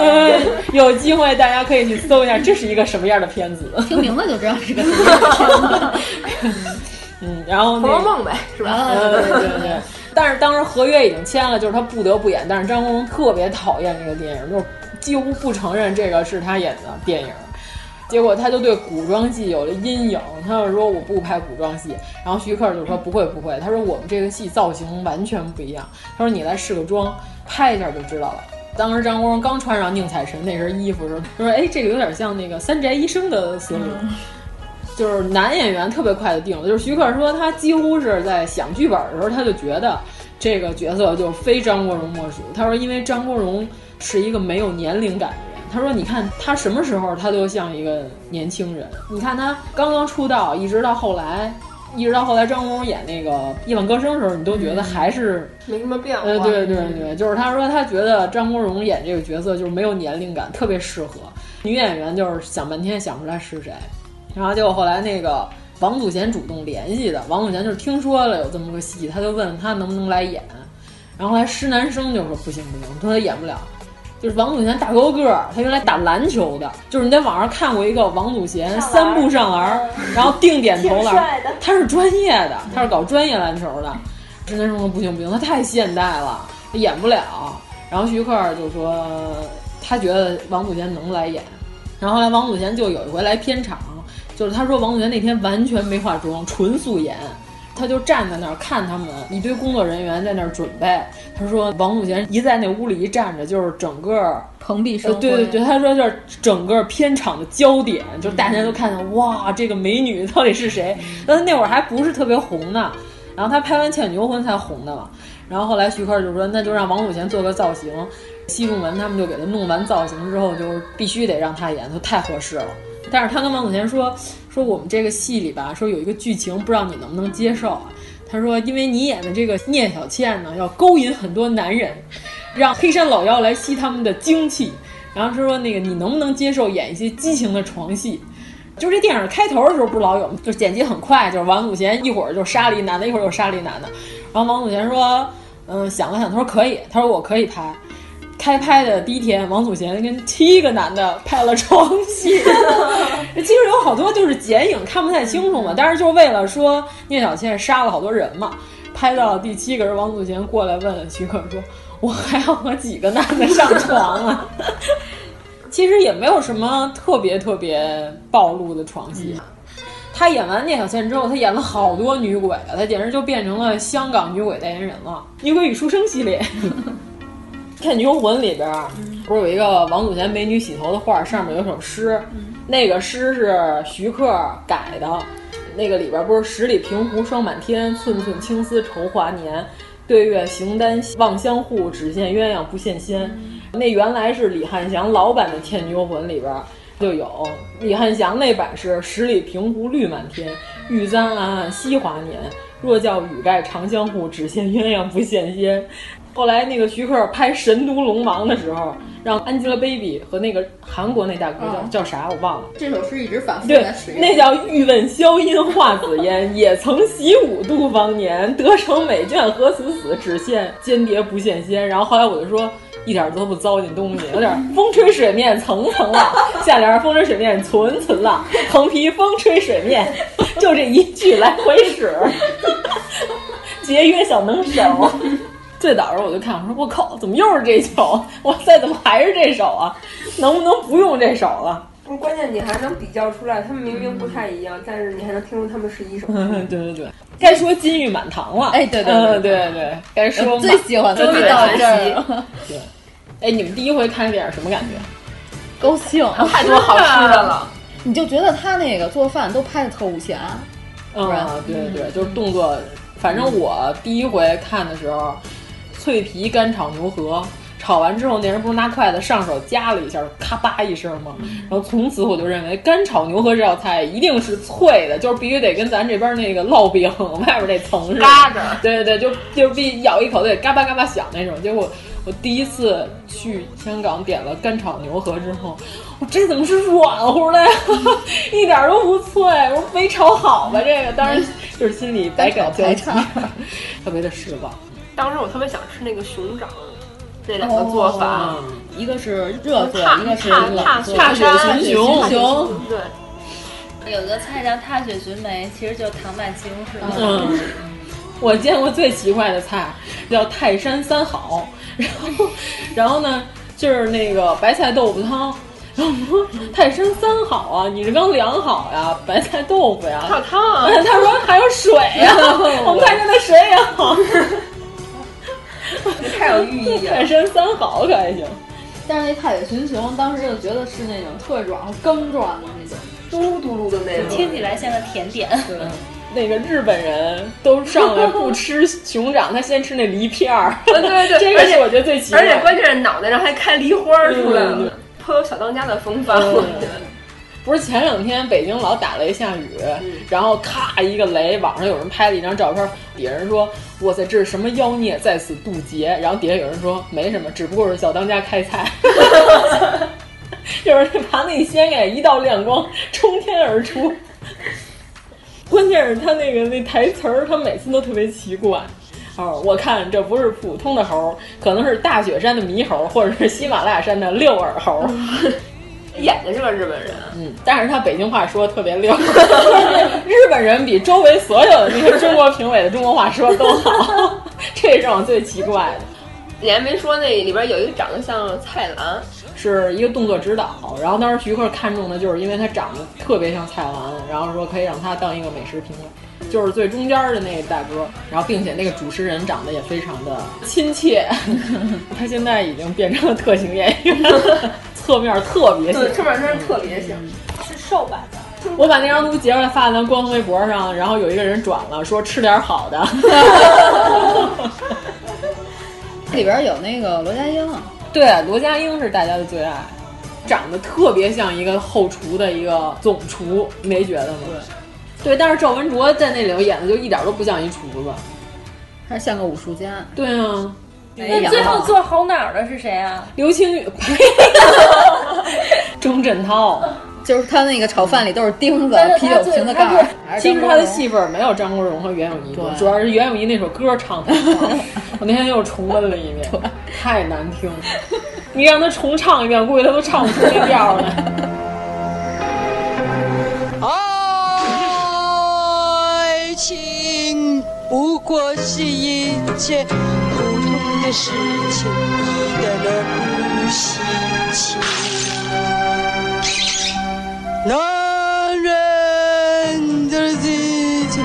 有机会大家可以去搜一下，这是一个什么样的片子？听名字就知道是个什么样的片子。嗯，然后《红楼梦》呗，是吧？对对对对。但是当时合约已经签了，就是他不得不演。但是张国荣特别讨厌这个电影，就几乎不承认这个是他演的电影。结果他就对古装戏有了阴影，他就说我不拍古装戏。然后徐克就说不会不会，他说我们这个戏造型完全不一样。他说你来试个妆，拍一下就知道了。当时张国荣刚穿上宁采臣那身衣服的时候，他说哎，这个有点像那个三宅一生的思路。就是男演员特别快的定了，就是徐克说他几乎是在想剧本的时候，他就觉得这个角色就非张国荣莫属。他说，因为张国荣是一个没有年龄感的人。他说，你看他什么时候他都像一个年轻人。你看他刚刚出道，一直到后来，一直到后来张国荣演那个《夜半歌声》的时候，你都觉得还是没什么变化。呃，对对对，就是他说他觉得张国荣演这个角色就是没有年龄感，特别适合女演员，就是想半天想不出来是谁。然后结果后来那个王祖贤主动联系的，王祖贤就是听说了有这么个戏，他就问他能不能来演。然后后来施南生就说不行不行，说他演不了。就是王祖贤大高个儿，他原来打篮球的，就是你在网上看过一个王祖贤三步上篮，然后定点投篮，他是专业的，他是搞专业篮球的。施南生说不行不行，他太现代了，他演不了。然后徐克就说他觉得王祖贤能来演。然后后来王祖贤就有一回来片场。就是他说王祖贤那天完全没化妆，纯素颜，他就站在那儿看他们一堆工作人员在那儿准备。他说王祖贤一在那屋里一站着，就是整个蓬荜生辉。对对对，他说就是整个片场的焦点，就是大家都看见哇，这个美女到底是谁？那那会儿还不是特别红呢，然后他拍完《倩女幽魂》才红的嘛。然后后来徐克就说，那就让王祖贤做个造型。西直门他们就给他弄完造型之后，就必须得让他演，他太合适了。但是他跟王祖贤说，说我们这个戏里吧，说有一个剧情，不知道你能不能接受啊？他说，因为你演的这个聂小倩呢，要勾引很多男人，让黑山老妖来吸他们的精气。然后他说，那个你能不能接受演一些激情的床戏？就这电影开头的时候不是老有，就剪辑很快，就是王祖贤一会儿就杀了一男的，一会儿又杀了一男的。然后王祖贤说，嗯，想了想，他说可以，他说我可以拍。开拍的第一天，王祖贤跟七个男的拍了床戏，其实有好多就是剪影看不太清楚嘛，但是就是为了说聂小倩杀了好多人嘛。拍到第七个人，王祖贤过来问徐克说：“我还要和几个男的上床啊？” 其实也没有什么特别特别暴露的床戏。他演完聂小倩之后，他演了好多女鬼了，他简直就变成了香港女鬼代言人了。女鬼与书生系列。《天女幽魂》里边不是有一个王祖贤美女洗头的画，上面有首诗，那个诗是徐克改的。那个里边不是“十里平湖霜满天，寸寸青丝愁华年。对月形单望相护，只羡鸳鸯不羡仙。”那原来是李汉祥老版的《倩女幽魂》里边就有，李汉祥那版是“十里平湖绿满天，玉簪暗暗惜华年。若叫雨盖长相护，只羡鸳鸯不羡仙。”后来那个徐克拍《神都龙王》的时候，让 Angelababy 和那个韩国那大哥叫、叫啥我忘了。这首诗一直反复对在使，用。那叫“欲问萧阴化紫烟，也曾习武度芳年。得成美眷何辞死，只羡间谍不羡仙。”然后后来我就说。一点都不糟践东西，有点风吹水面层层浪，下联风吹水面存存浪，横批风吹水面，就这一句来回使，节约小能手。最早时候我就看，我说我靠，怎么又是这首？哇塞，怎么还是这首啊？能不能不用这首了？关键你还能比较出来，他们明明不太一样，但是你还能听出他们是一首。嗯，对对对，该说金玉满堂了。哎，对对对对对，该说最喜欢的终于到这儿了。对，哎，你们第一回看电影什么感觉？高兴，太多好吃的了。你就觉得他那个做饭都拍的特武侠。嗯，对对对，就是动作。反正我第一回看的时候，脆皮干炒牛河。炒完之后，那人不是拿筷子上手夹了一下，咔吧一声吗？然后从此我就认为干炒牛河这道菜一定是脆的，就是必须得跟咱这边那个烙饼 外边那层似的，嘎着。对对对，就就必咬一口得嘎巴嘎巴响那种。结果我第一次去香港点了干炒牛河之后，我这怎么是软乎的呀？一点都不脆。我说没炒好吧？这个当然就是心里百感交集，特别的失望。当时我特别想吃那个熊掌。这两个做法，哦、一个是热做，一个是冷做。踏雪寻熊，熊对，有个菜叫踏雪寻梅，其实就是糖拌西红柿。嗯，我见过最奇怪的菜叫泰山三好，然后，然后呢，就是那个白菜豆腐汤。然后我说泰山三好啊，你是刚量好呀，白菜豆腐呀，还有汤啊。他说还有水呀，我们泰山的水也好。太有寓意了，泰山三好可还行。但是那太雪寻熊，当时就觉得是那种特软和羹状的那种，嘟嘟噜的那种，听起来像个甜点。对，那个日本人都上来不吃熊掌，他先吃那梨片儿。对对对，这个是我觉得最奇怪。而且关键是脑袋上还开梨花出来了，颇有小当家的风范。我觉得。不是前两天北京老打雷下雨，嗯、然后咔一个雷，网上有人拍了一张照片，底下人说：“哇塞，这是什么妖孽在此渡劫？”然后底下有人说：“没什么，只不过是小当家开菜。”就是那盘子一掀开，一道亮光冲天而出。关键是他那个那台词儿，他每次都特别奇怪。哦，我看这不是普通的猴，可能是大雪山的猕猴，或者是喜马拉雅山的六耳猴。演的是个日本人，嗯，但是他北京话说的特别溜，日本人比周围所有的那些中国评委的中国话说都好，这是让我最奇怪的。你还没说那里边有一个长得像蔡澜，是一个动作指导，然后当时徐克看中的就是因为他长得特别像蔡澜，然后说可以让他当一个美食评委，就是最中间的那个大哥，然后并且那个主持人长得也非常的亲切，他现在已经变成了特型演员。侧面特别像，侧面真是特别像，是瘦版的。我把那张图截出来发在咱官方微博上，然后有一个人转了，说吃点好的。里边有那个罗家英，对，罗家英是大家的最爱，长得特别像一个后厨的一个总厨，你没觉得吗？对，对，但是赵文卓在那里头演的就一点都不像一厨子，还像个武术家。对啊，那最后做好脑的是谁啊？刘青宇，呸，钟镇涛。就是他那个炒饭里都是钉子、啤酒瓶子盖儿。其实他的戏份没有张国荣和袁咏仪多，主要是袁咏仪那首歌唱的好。我那天又重温了一遍，太难听了。你让他重唱一遍，估计他都唱不出那调来。爱情不过是一件普通的事情，一点儿不稀奇。男人的自己最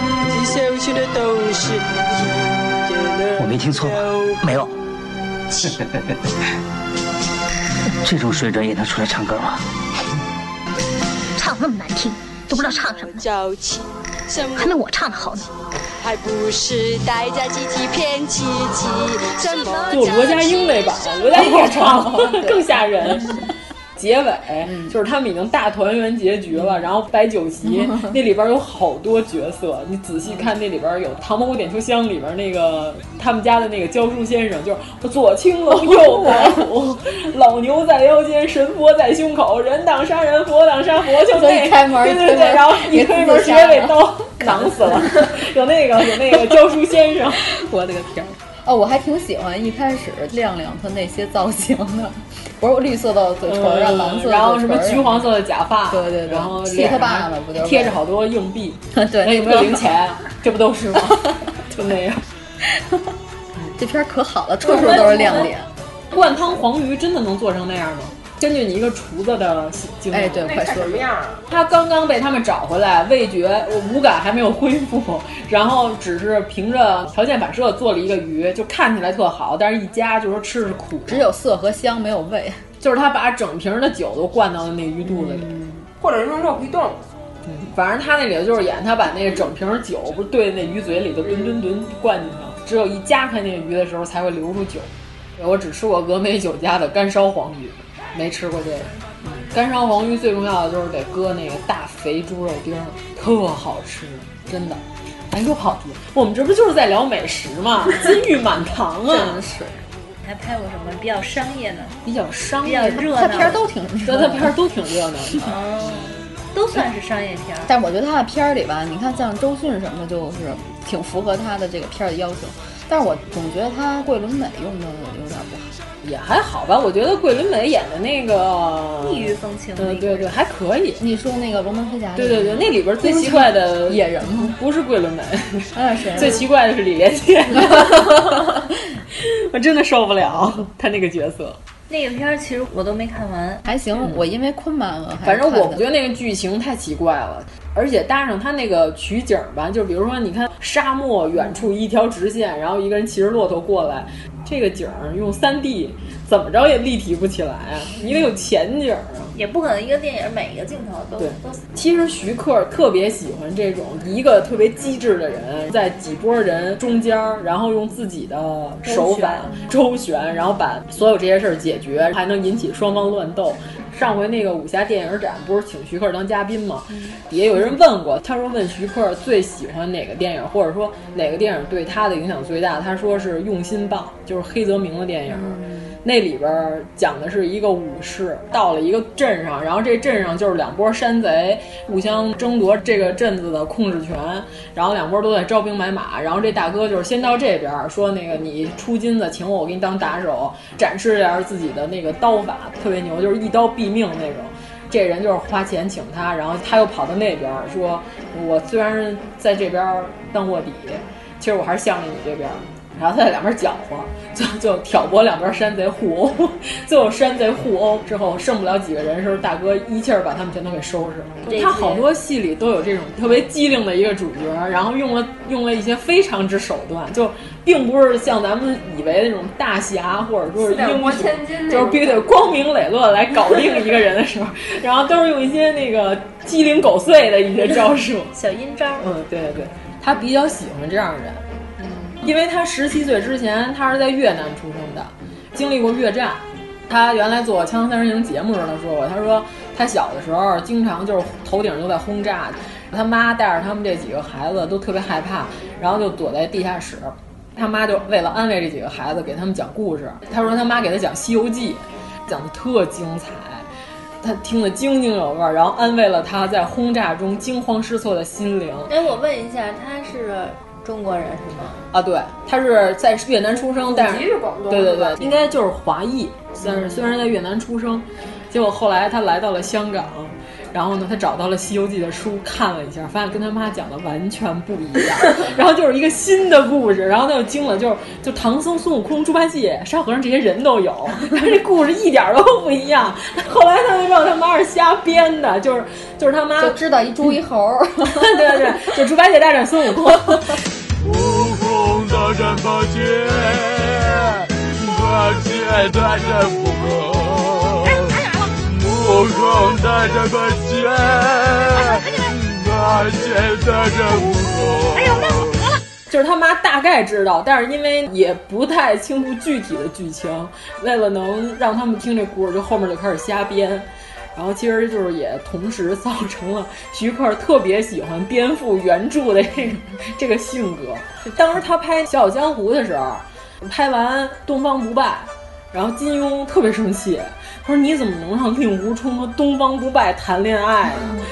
小心的都是我没听错吧？没有。这种水准也能出来唱歌吗？唱那么难听，都不知道唱什么。还没我唱的好呢。还不是大家集体骗自己，什么？就罗家英那版，罗家英唱更吓人。结尾、嗯、就是他们已经大团圆结局了，然后摆酒席，那里边有好多角色，你仔细看那里边有《唐伯虎点秋香》里边那个他们家的那个教书先生，就是左青龙右白虎，老牛在腰间，神佛在胸口，人挡杀人，佛挡杀佛，就那开门，对对对，然后一推门直接被刀囊死了，有那个有那个教书先生，我的个天！哦，我还挺喜欢一开始亮亮他那些造型的。不是绿色的嘴唇蓝色，然后什么橘黄色的假发，对对对，然后贴他爸爸不就贴着好多硬币，对，那有没有零钱？这不都是吗？就那样。这片可好了，处处都是亮点。灌汤黄鱼真的能做成那样吗？根据你一个厨子的经验，哎，对，快说什么样啊？他刚刚被他们找回来，味觉五感还没有恢复，然后只是凭着条件反射做了一个鱼，就看起来特好，但是一夹就说吃是苦，只有色和香，没有味。就是他把整瓶的酒都灌到了那鱼肚子里，嗯、或者是用肉皮冻。嗯，反正他那里头就是演他把那个整瓶酒不是对那鱼嘴里头吨吨吨灌进去了，只有一夹开那个鱼的时候才会流出酒。我只吃过峨眉酒家的干烧黄鱼。没吃过这个，嗯，干烧黄鱼最重要的就是得搁那个大肥猪肉丁儿，特好吃，真的。咱，又跑题，我们这不就是在聊美食吗？金玉满堂啊！真是。还拍过什么比较商业的？比较商业，比较热闹。他片儿都挺热闹，他片儿都挺热闹的。哦，都算是商业片儿。但我觉得他的片儿里吧，你看像周迅什么的，就是挺符合他的这个片儿的要求。但是我总觉得他桂纶镁用的有点不好。也还好吧，我觉得桂纶镁演的那个异域风情，嗯，对对，还可以。你说那个《龙门飞甲》？对对对，那里边最奇怪的 野人吗？不是桂纶镁，那是谁？最奇怪的是李连杰，我真的受不了他那个角色。那个片儿其实我都没看完，还行。嗯、我因为困满了，反正我不觉得那个剧情太奇怪了，而且搭上他那个取景吧，就比如说，你看沙漠远处一条直线，然后一个人骑着骆驼过来，这个景儿用三 D 怎么着也立体不起来啊！你得有前景啊。也不可能一个电影每一个镜头都对都。其实徐克特别喜欢这种一个特别机智的人，在几波人中间，然后用自己的手法周旋，然后把所有这些事儿解决，还能引起双方乱斗。上回那个武侠电影展不是请徐克当嘉宾吗？底下有人问过，他说问徐克最喜欢哪个电影，或者说哪个电影对他的影响最大？他说是《用心棒》，就是黑泽明的电影。那里边讲的是一个武士到了一个镇上，然后这镇上就是两拨山贼互相争夺这个镇子的控制权，然后两拨都在招兵买马，然后这大哥就是先到这边说那个你出金子请我，我给你当打手，展示一下自己的那个刀法特别牛，就是一刀毙命那种。这人就是花钱请他，然后他又跑到那边说，我虽然在这边当卧底，其实我还是向着你这边。然后他在两边搅和，就就挑拨两边山贼互殴，最后山贼互殴之后剩不了几个人的时候，大哥一气儿把他们全都给收拾了。他好多戏里都有这种特别机灵的一个主角，然后用了用了一些非常之手段，就并不是像咱们以为那种大侠或者说是英雄，就是必须得光明磊落来搞定一个人的时候，然后都是用一些那个鸡零狗碎的一些招数，小阴招。嗯，对对对，他比较喜欢这样的人。因为他十七岁之前他是在越南出生的，经历过越战。他原来做《锵锵三人行》节目时候，他说过，他说他小的时候经常就是头顶都在轰炸，他妈带着他们这几个孩子都特别害怕，然后就躲在地下室。他妈就为了安慰这几个孩子，给他们讲故事。他说他妈给他讲《西游记》，讲的特精彩，他听得津津有味，然后安慰了他在轰炸中惊慌失措的心灵。哎，我问一下，他是中国人是吗？啊，对，他是在越南出生，但是广东，对对对，应该就是华裔，但是虽然在越南出生，结果后来他来到了香港。然后呢，他找到了《西游记》的书，看了一下，发现跟他妈讲的完全不一样。然后就是一个新的故事，然后他就惊了，就是就唐僧、孙悟空、猪八戒、沙和尚这些人都有，但是这故事一点都不一样。后来他就让他妈是瞎编的，就是就是他妈就知道一猪一猴，对对对，就猪八戒大战孙悟空，悟空大战八戒，八戒大战悟空。悟空大战八戒，八戒带着悟空。哎呦，那我得了。就是他妈大概知道，但是因为也不太清楚具体的剧情，为了能让他们听这故事，就后面就开始瞎编。然后其实就是也同时造成了徐克特别喜欢颠覆原著的这个这个性格。当时他拍《笑傲江湖》的时候，拍完《东方不败》，然后金庸特别生气。他说：“你怎么能让令狐冲和东方不败谈恋爱呢？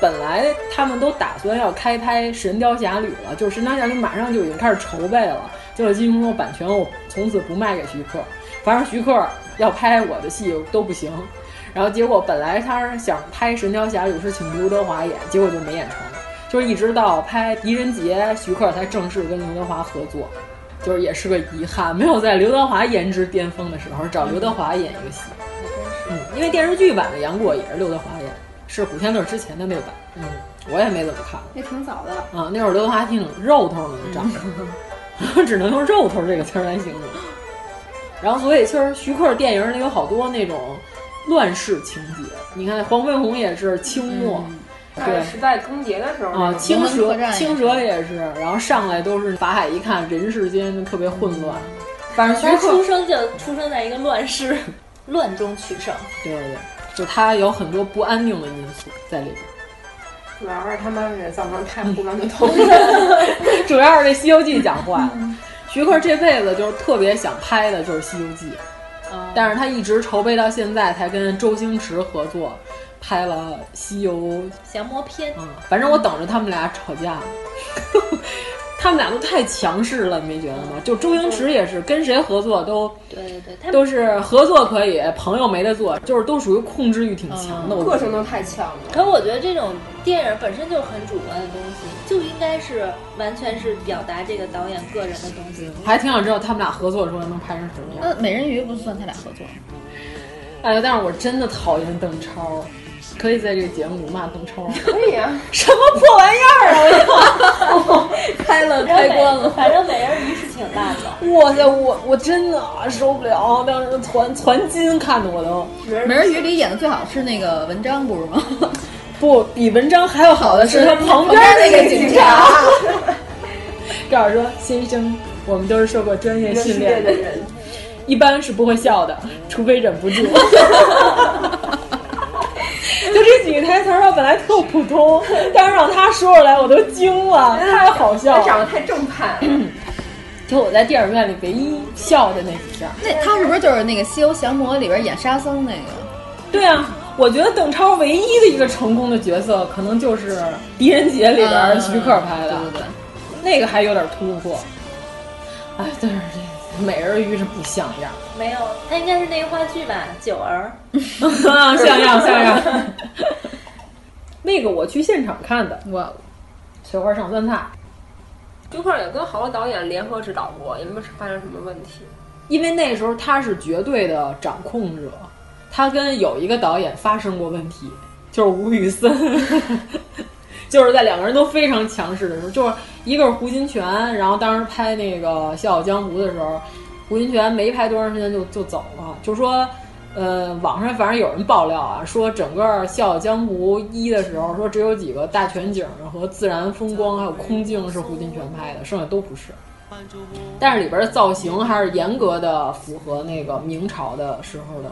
本来他们都打算要开拍《神雕侠侣》了，就是《神雕侠侣》马上就已经开始筹备了。结果金庸说版权我从此不卖给徐克，反正徐克要拍我的戏都不行。然后结果本来他是想拍《神雕侠侣》是请刘德华演，结果就没演成。就是一直到拍《狄仁杰》，徐克才正式跟刘德华合作，就是也是个遗憾，没有在刘德华颜值巅峰的时候找刘德华演一个戏。”嗯，因为电视剧版的杨过也是刘德华演，是古天乐之前的那版。嗯，我也没怎么看，也挺早的。啊，那会儿刘德华挺肉头的长得，只能用肉头这个词儿来形容。然后，所以其实徐克电影里有好多那种乱世情节。你看黄飞鸿也是清末，对时代更迭的时候啊，青蛇青蛇也是，然后上来都是法海一看人世间就特别混乱。反正徐克出生就出生在一个乱世。乱中取胜，对对对，就他有很多不安定的因素在里边。主要是他妈给造成太胡乱的头，主要是这《西游记》讲坏了。徐克这辈子就是特别想拍的就是《西游记》，但是他一直筹备到现在才跟周星驰合作拍了《西游降魔篇》。嗯，反正我等着他们俩吵架。他们俩都太强势了，你没觉得吗？就周星驰也是，跟谁合作都对对对，都是合作可以，朋友没得做，就是都属于控制欲挺强的，个性都太强了。可我觉得这种电影本身就很主观的东西，就应该是完全是表达这个导演个人的东西。我还挺想知道他们俩合作的时候能拍成什么样。那美人鱼不算他俩合作？哎呀，但是我真的讨厌邓超。可以在这个节目骂邓超，可以啊！什么破玩意儿啊！开了开关了，反正美人鱼是挺烂的。哇塞，我我真的受不了，当时攒攒金看的我都。美人鱼里演的最好是那个文章，不是吗？不，比文章还要好的是他 旁边那个警察。告诉说，先生，我们都是受过专业训练的人，一般是不会笑的，除非忍不住。台词儿吧，本来特普通，但是让他说出来，我都惊了，太好笑了，长得太正派。就我在电影院里唯一笑的那几下，那他是不是就是那个《西游降魔》里边演沙僧那个？对啊，我觉得邓超唯一的一个成功的角色，可能就是《狄仁杰》里边徐克拍的，对对对，那个还有点突破。哎，但是这美人鱼是不像样。没有，他应该是那个话剧吧，《九儿》像 样像样。那个我去现场看的，哇，雪花上酸菜。这块也跟好多导演联合指导过，也没发生什么问题。因为那时候他是绝对的掌控者，他跟有一个导演发生过问题，就是吴宇森，就是在两个人都非常强势的时候，就是一个是胡金铨，然后当时拍那个《笑傲江湖》的时候。胡金铨没拍多长时间就就走了，就说，呃，网上反正有人爆料啊，说整个《笑傲江湖一》的时候，说只有几个大全景和自然风光还有空镜是胡金铨拍的，剩下都不是。但是里边的造型还是严格的符合那个明朝的时候的。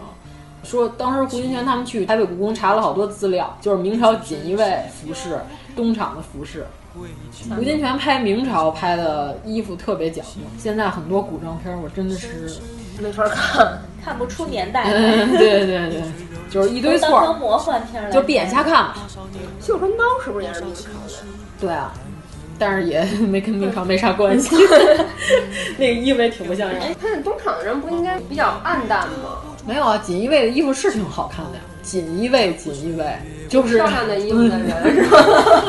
说当时胡金铨他们去台北故宫查了好多资料，就是明朝锦衣卫服饰、东厂的服饰。胡金铨拍明朝拍的衣服特别讲究，现在很多古装片我真的是没法看，看不出年代。对对对，就是一堆错儿。魔幻片就闭眼瞎看吧。绣春刀是不是也是明朝的？对啊。但是也 没跟明朝没啥关系，那个衣服也挺不像样。哎，他那东厂的人不应该比较暗淡吗？没有啊，锦衣卫的衣服是挺好看的呀。锦衣卫，锦衣卫就是漂亮的衣服的人是吧？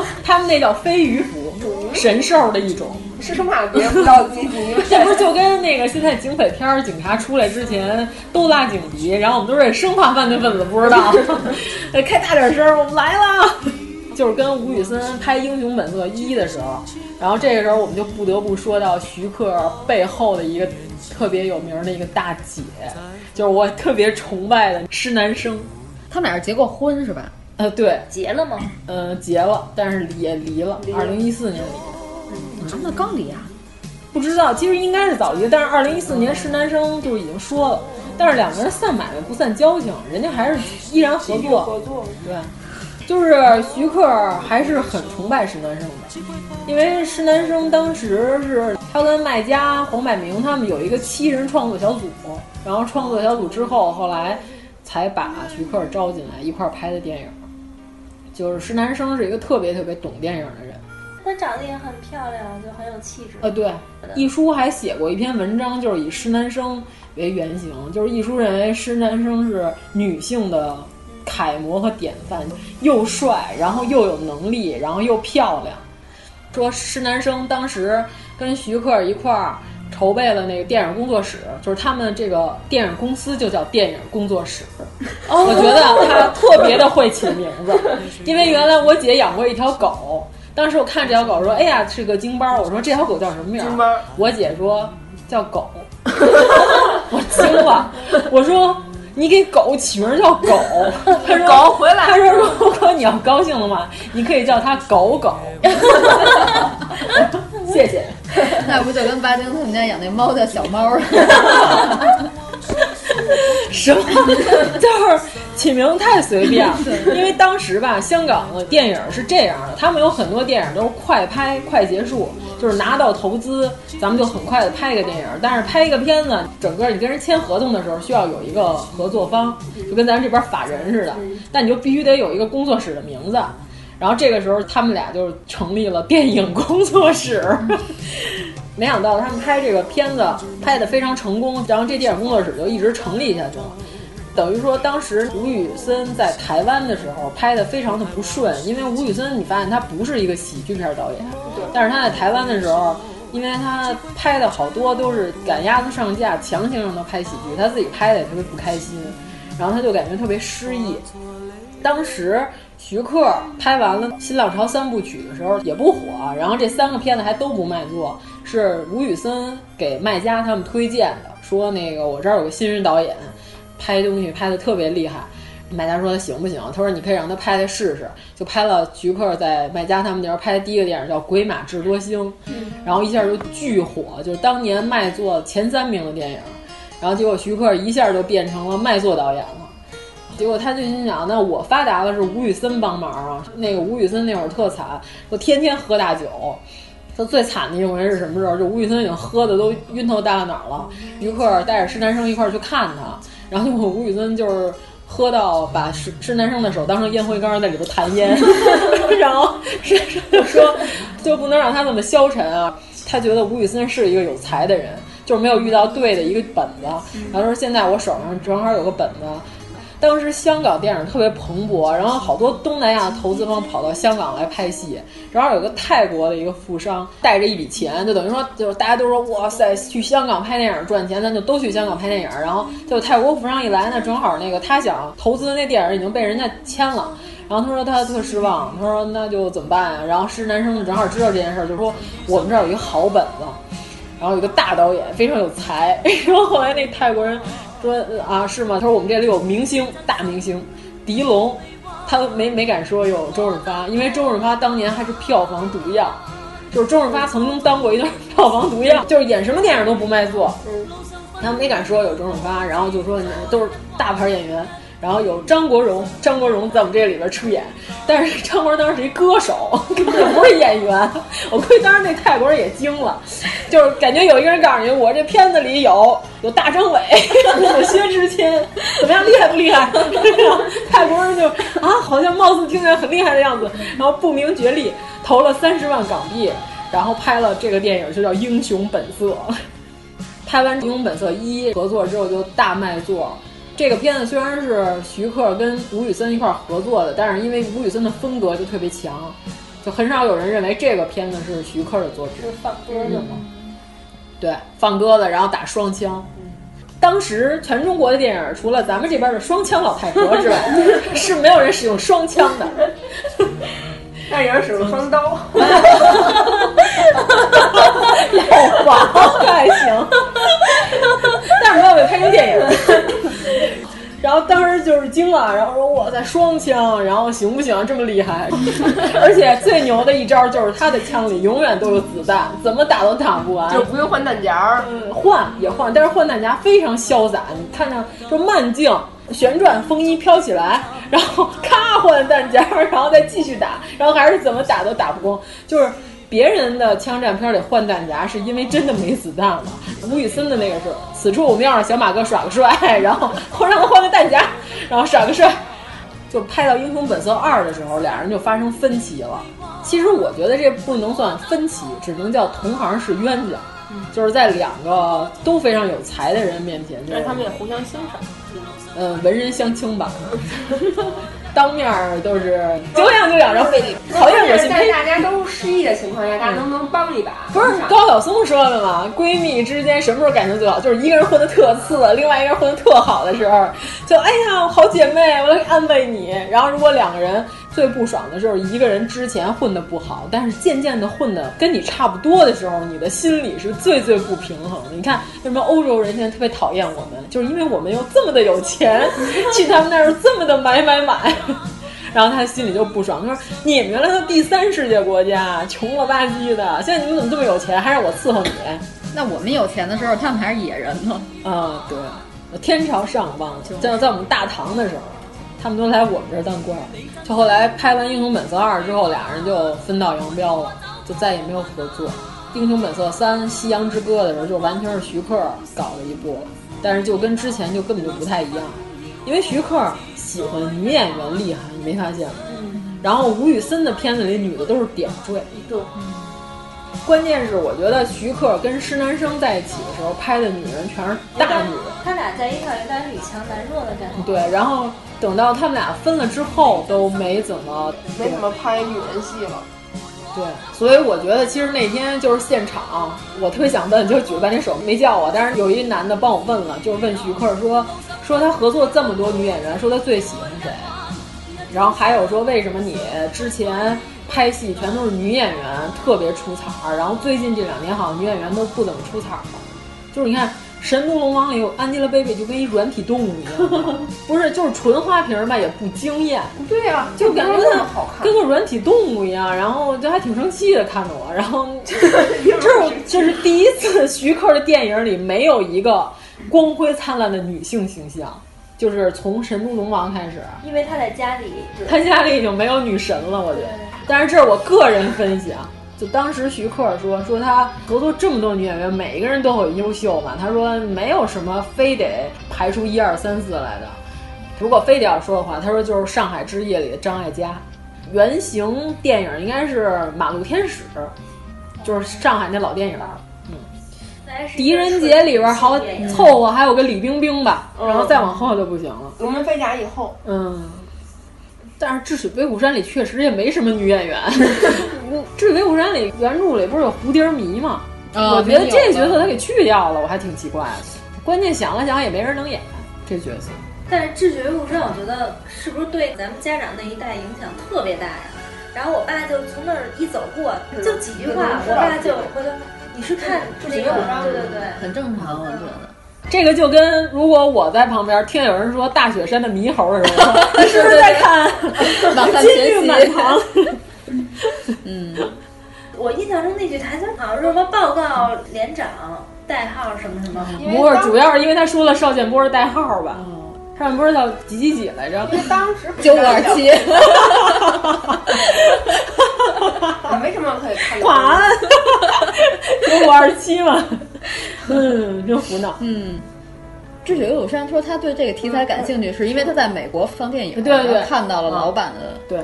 他们那叫飞鱼服，神兽的一种。是生怕别人不知道。这不是就跟那个现在警匪片儿，警察出来之前都拉警笛，然后我们都是生怕犯罪分子不知道，开大点声，我们来了。就是跟吴宇森拍《英雄本色一》的时候，然后这个时候我们就不得不说到徐克背后的一个特别有名的一个大姐，就是我特别崇拜的施南生。他们俩是结过婚是吧？呃，对，结了吗？嗯，结了，但是也离了，二零一四年离的。嗯，那刚离啊？不知道，其实应该是早离，但是二零一四年石南生就已经说了，但是两个人散买卖不散交情，人家还是依然合作。合作，对。就是徐克还是很崇拜石南生的，因为石南生当时是他跟麦家、黄百鸣他们有一个七人创作小组，然后创作小组之后，后来才把徐克招进来一块儿拍的电影。就是施南生是一个特别特别懂电影的人，她长得也很漂亮，就很有气质。呃，对，一书还写过一篇文章，就是以施南生为原型，就是一书认为施南生是女性的。楷模和典范，又帅，然后又有能力，然后又漂亮。说施南生当时跟徐克一块儿筹备了那个电影工作室，就是他们这个电影公司就叫电影工作室。我觉得他特别的会起名字，因为原来我姐养过一条狗，当时我看这条狗说：“哎呀，是个京巴。”我说：“这条狗叫什么名？”京巴。我姐说叫狗，我惊了，我说。你给狗起名叫狗，他说狗回来。他说如果你要高兴的话，你可以叫它狗狗。谢谢。那不就跟巴金他们家养那猫叫小猫？什么？就是起名太随便了。因为当时吧，香港的电影是这样的，他们有很多电影都是快拍快结束。就是拿到投资，咱们就很快的拍一个电影。但是拍一个片子，整个你跟人签合同的时候，需要有一个合作方，就跟咱这边法人似的。但你就必须得有一个工作室的名字。然后这个时候，他们俩就成立了电影工作室。没想到他们拍这个片子拍得非常成功，然后这电影工作室就一直成立下去了。等于说，当时吴宇森在台湾的时候拍的非常的不顺，因为吴宇森你发现他不是一个喜剧片导演，但是他在台湾的时候，因为他拍的好多都是赶鸭子上架，强行让他拍喜剧，他自己拍的也特别不开心，然后他就感觉特别失意。当时徐克拍完了《新浪潮三部曲》的时候也不火，然后这三个片子还都不卖座，是吴宇森给麦家他们推荐的，说那个我这儿有个新人导演。拍东西拍的特别厉害，卖家说他行不行？他说你可以让他拍拍试试。就拍了徐克在卖家他们那边拍的第一个电影叫《鬼马智多星》，然后一下就巨火，就是当年卖座前三名的电影。然后结果徐克一下就变成了卖座导演了。结果他就心想，那我发达了是吴宇森帮忙啊。那个吴宇森那会儿特惨，就天天喝大酒。他最惨的一回是什么时候？就吴宇森已经喝的都晕头大脑了，于克带着施南生一块儿去看他。然后吴宇森就是喝到把施施南生的手当成烟灰缸在里边弹烟，然后施南生就说就不能让他这么消沉啊。他觉得吴宇森是一个有才的人，就是没有遇到对的一个本子。然后说现在我手上正好有个本子。当时香港电影特别蓬勃，然后好多东南亚的投资方跑到香港来拍戏，正好有个泰国的一个富商带着一笔钱，就等于说，就是大家都说哇塞，去香港拍电影赚钱，咱就都去香港拍电影。然后就泰国富商一来呢，正好那个他想投资的那电影已经被人家签了，然后他说他特失望，他说那就怎么办啊？然后施南生正好知道这件事儿，就说我们这儿有一个好本子，然后有一个大导演非常有才，然后后来那泰国人。说啊是吗？他说我们这里有明星大明星，狄龙，他没没敢说有周润发，因为周润发当年还是票房毒药，就是周润发曾经当过一段票房毒药，就是演什么电影都不卖座。嗯，他没敢说有周润发，然后就说都是大牌演员。然后有张国荣，张国荣在我们这里边出演，但是张国荣当时是一歌手，根本不是演员。我估计当时那泰国人也惊了，就是感觉有一个人告诉你，我这片子里有有大张伟，有薛之谦，怎么样，厉害不厉害？泰国人就啊，好像貌似听起来很厉害的样子，然后不明觉厉，投了三十万港币，然后拍了这个电影，就叫《英雄本色》。拍完《英雄本色一》合作之后就大卖座。这个片子虽然是徐克跟吴宇森一块合作的，但是因为吴宇森的风格就特别强，就很少有人认为这个片子是徐克的作品。是放鸽子吗？对，放鸽子，然后打双枪。当时全中国的电影，除了咱们这边的双枪老太婆之外，是没有人使用双枪的。但有人使用双刀。老王还行，但是没有被拍成电影。然后当时就是惊了，然后说哇塞双枪，然后行不行？这么厉害？而且最牛的一招就是他的枪里永远都有子弹，怎么打都打不完，就不用换弹夹。嗯，换也换，但是换弹夹非常潇洒。你看着就慢镜旋转，风衣飘起来，然后咔换弹夹，然后再继续打，然后还是怎么打都打不光，就是。别人的枪战片里换弹夹是因为真的没子弹了，吴宇森的那个是此处我们要让小马哥耍个帅，然后我让他换个弹夹，然后耍个帅。就拍到《英雄本色二》的时候，俩人就发生分歧了。其实我觉得这不能算分歧，只能叫同行是冤家。就是在两个都非常有才的人面前，但是他们也互相欣赏。嗯，文人相轻吧。当面都是久仰久仰，然后讨厌恶心。在大家都失意的情况下，大家能不能帮一把？不是高晓松说的吗？闺蜜之间什么时候感情最好？就是一个人混的特次，另外一个人混的特好的时候，就哎呀，好姐妹，我来安慰你。然后如果两个人最不爽的就是，一个人之前混的不好，但是渐渐的混的跟你差不多的时候，你的心里是最最不平衡的。你看为什么欧洲人现在特别讨厌我们？就是因为我们又这么的有钱，去他们那儿这么的买买买。然后他心里就不爽，他说：“你们原来是第三世界国家，穷了吧唧的，现在你们怎么这么有钱，还让我伺候你？那我们有钱的时候，他们还是野人呢。啊，对，天朝上邦，就在我们大唐的时候，他们都来我们这儿当官。就后来拍完《英雄本色二》之后，俩人就分道扬镳了，就再也没有合作。《英雄本色三：夕阳之歌》的时候，就完全是徐克搞了一部，但是就跟之前就根本就不太一样，因为徐克。”喜欢女演员厉害，你没发现吗？嗯。然后吴宇森的片子里女的都是点缀。对。关键是我觉得徐克跟施南生在一起的时候拍的女人全是大女人。他俩在一块有点女强男弱的感觉。对，然后等到他们俩分了之后，都没怎么没怎么拍女人戏了。对，所以我觉得其实那天就是现场，我特别想问，就举了半天手没叫我，但是有一男的帮我问了，就是问徐克说。说他合作这么多女演员，说他最喜欢谁？然后还有说为什么你之前拍戏全都是女演员特别出彩儿，然后最近这两年好像女演员都不怎么出彩儿了。就是你看《神都龙王》里有 Angelababy 就跟一软体动物一样，不是就是纯花瓶吧，也不惊艳。对呀，就感觉她跟个软体动物一样，然后就还挺生气的看着我。然后 这是这是第一次徐克的电影里没有一个。光辉灿烂的女性形象，就是从《神都龙王》开始，因为他在家里，他家里已经没有女神了，我觉得。但是这是我个人分析啊，就当时徐克说说他合作这么多女演员，每一个人都很优秀嘛，他说没有什么非得排出一二三四来的。如果非得要说的话，他说就是《上海之夜》里的张艾嘉，原型电影应该是《马路天使》，就是上海那老电影。嗯狄仁杰里边好凑合，还有个李冰冰吧，然后再往后就不行了。我们飞甲以后，嗯，但是《智取威虎山》里确实也没什么女演员。《智取威虎山》里原著里不是有蝴蝶迷吗？我觉得这角色他给去掉了，我还挺奇怪的。关键想了想，也没人能演这角色。但是《智取威虎山》，我觉得是不是对咱们家长那一代影响特别大呀？然后我爸就从那儿一走过，就几句话，我爸就回头。你是看这个？对对对，很正常，我觉得。这个就跟如果我在旁边听有人说大雪山的猕猴的时候，你 是不是在看满金玉满堂？嗯，我印象中那句台词好像是什么报告连长代号什么什么，不是，主要是因为他说了邵建波的代号吧？邵建波叫几几几来着？因为当时九五二七。你为什么可以看？晚安，九五二七嘛。嗯，真胡闹。嗯。智雪有山说他对这个题材感兴趣，是因为他在美国放电影，对对，看到了老版的。对，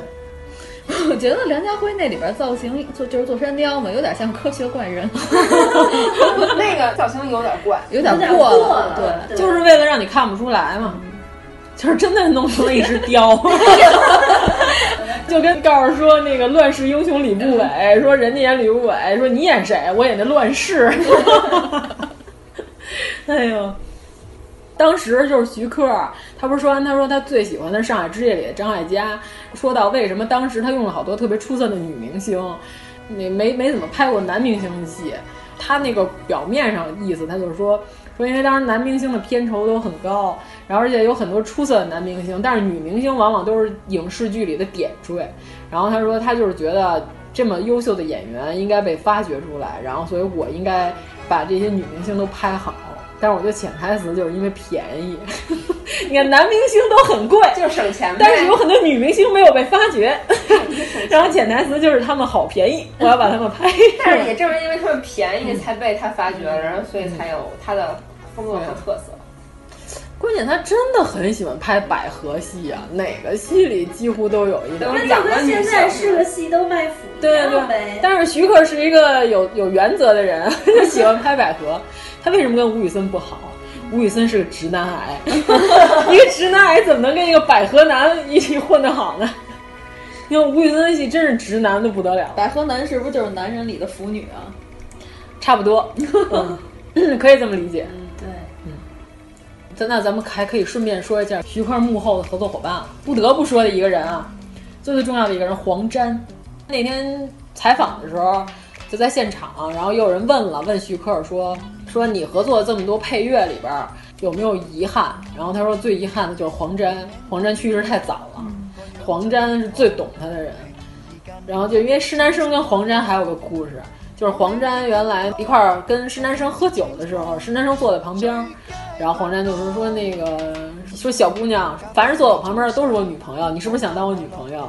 我觉得梁家辉那里边造型做就是座山雕嘛，有点像科学怪人。那个造型有点怪，有点过了。对，就是为了让你看不出来嘛，就是真的弄成了一只雕。就跟告诉说那个乱世英雄吕不韦，说人家演吕不韦，说你演谁？我演那乱世。哎呦。当时就是徐克，他不是说完，他说他最喜欢的《上海之夜》里的张艾嘉，说到为什么当时他用了好多特别出色的女明星，那没没怎么拍过男明星的戏。他那个表面上意思，他就是说说因为当时男明星的片酬都很高，然后而且有很多出色的男明星，但是女明星往往都是影视剧里的点缀。然后他说他就是觉得这么优秀的演员应该被发掘出来，然后所以我应该把这些女明星都拍好。但是我觉得潜台词就是因为便宜，你看男明星都很贵，就是省钱。但是有很多女明星没有被发掘，然后潜台词就是他们好便宜，我要把他们拍。但是也正是因为他们便宜，才被他发掘了，然后所以才有他的风格和特色。关键他真的很喜欢拍百合戏啊，哪个戏里几乎都有一点。那跟现在是个戏都卖腐对对对。但是徐克是一个有有原则的人，就喜欢拍百合。他为什么跟吴宇森不好？吴宇森是个直男癌，一个直男癌怎么能跟一个百合男一起混得好呢？你看吴宇森的戏真是直男的不得了。百合男是不是就是男人里的腐女啊？差不多，可以这么理解。那咱们还可以顺便说一下徐克幕后的合作伙伴，不得不说的一个人啊，最最重要的一个人黄沾。那天采访的时候。就在现场，然后又有人问了，问徐克说：“说你合作这么多配乐里边有没有遗憾？”然后他说：“最遗憾的就是黄沾，黄沾去世太早了。黄沾是最懂他的人。然后就因为施南生跟黄沾还有个故事，就是黄沾原来一块儿跟施南生喝酒的时候，施南生坐在旁边，然后黄沾就说说那个说小姑娘，凡是坐我旁边的都是我女朋友，你是不是想当我女朋友？”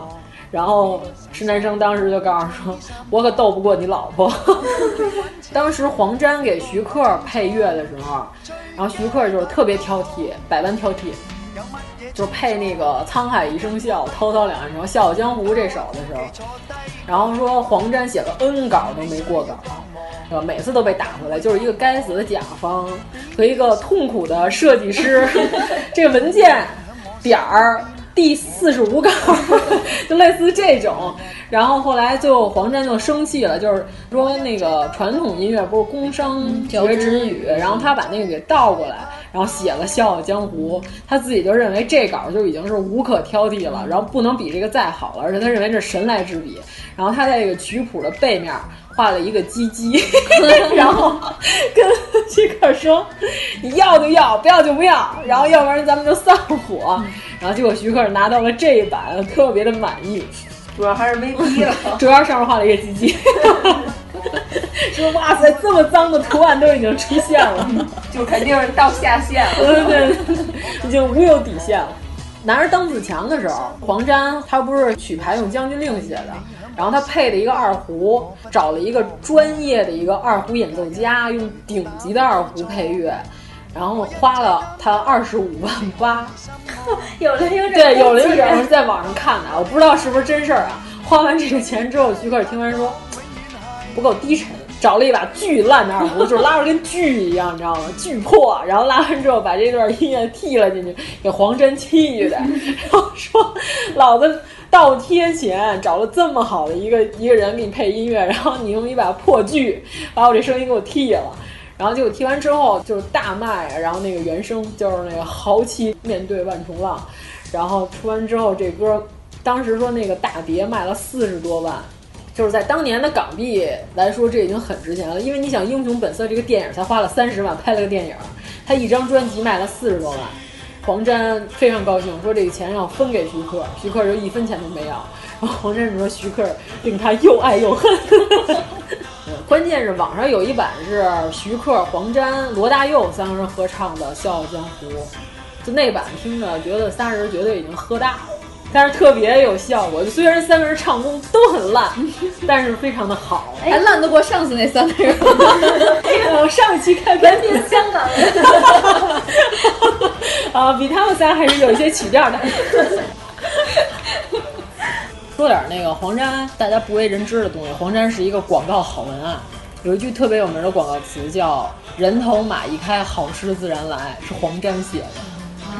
然后施南生当时就告诉说：“我可斗不过你老婆。”当时黄沾给徐克配乐的时候，然后徐克就是特别挑剔，百般挑剔，就配那个《沧海一声笑》《滔滔两岸潮》《笑傲江湖》这首的时候，然后说黄沾写了 N 稿都没过稿，是吧？每次都被打回来，就是一个该死的甲方和一个痛苦的设计师，这个文件点儿。第四十五稿，就类似这种，然后后来就黄沾就生气了，就是说那个传统音乐不是工商学之语，然后他把那个给倒过来，然后写了《笑傲江湖》，他自己就认为这稿就已经是无可挑剔了，然后不能比这个再好了，而且他认为这是神来之笔，然后他在这个曲谱的背面。画了一个鸡鸡，然后跟徐克说：“你要就要，不要就不要，然后要不然咱们就散伙。”然后结果徐克拿到了这一版，特别的满意，主要还是没逼了，主要上面画了一个鸡鸡，说：“哇塞，这么脏的图案都已经出现了，就肯定是到下线了，对 对对，已经无有底线了。”拿着当自强的时候，黄沾他不是曲牌用《将军令》写的。然后他配了一个二胡，找了一个专业的一个二胡演奏家，用顶级的二胡配乐，然后花了他二十五万八。有零有对，有了有是在网上看的，我不知道是不是真事儿啊。花完这个钱之后，徐克听完说不够低沉，找了一把巨烂的二胡，就是拉着跟锯一样，你知道吗？巨破。然后拉完之后，把这段音乐替了进去，给黄沾气的，然后说老子。倒贴钱找了这么好的一个一个人给你配音乐，然后你用一把破锯把我这声音给我替了，然后结果替完之后就是大卖，然后那个原声就是那个豪气面对万重浪，然后出完之后这歌当时说那个大碟卖了四十多万，就是在当年的港币来说这已经很值钱了，因为你想《英雄本色》这个电影才花了三十万拍了个电影，他一张专辑卖了四十多万。黄沾非常高兴，说这个钱要分给徐克，徐克就一分钱都没要。然后黄沾说徐克令他又爱又恨。关键是网上有一版是徐克、黄沾、罗大佑三个人合唱的《笑傲江湖》，就那版听着觉得仨人绝对已经喝大了，但是特别有效果。虽然三个人唱功都很烂，但是非常的好，还烂得过上次那三个人。我上一期看原名香港人 啊，比他们仨还是有一些曲调的。说点那个黄沾大家不为人知的东西。黄沾是一个广告好文案，有一句特别有名的广告词叫“人头马一开，好事自然来”，是黄沾写的，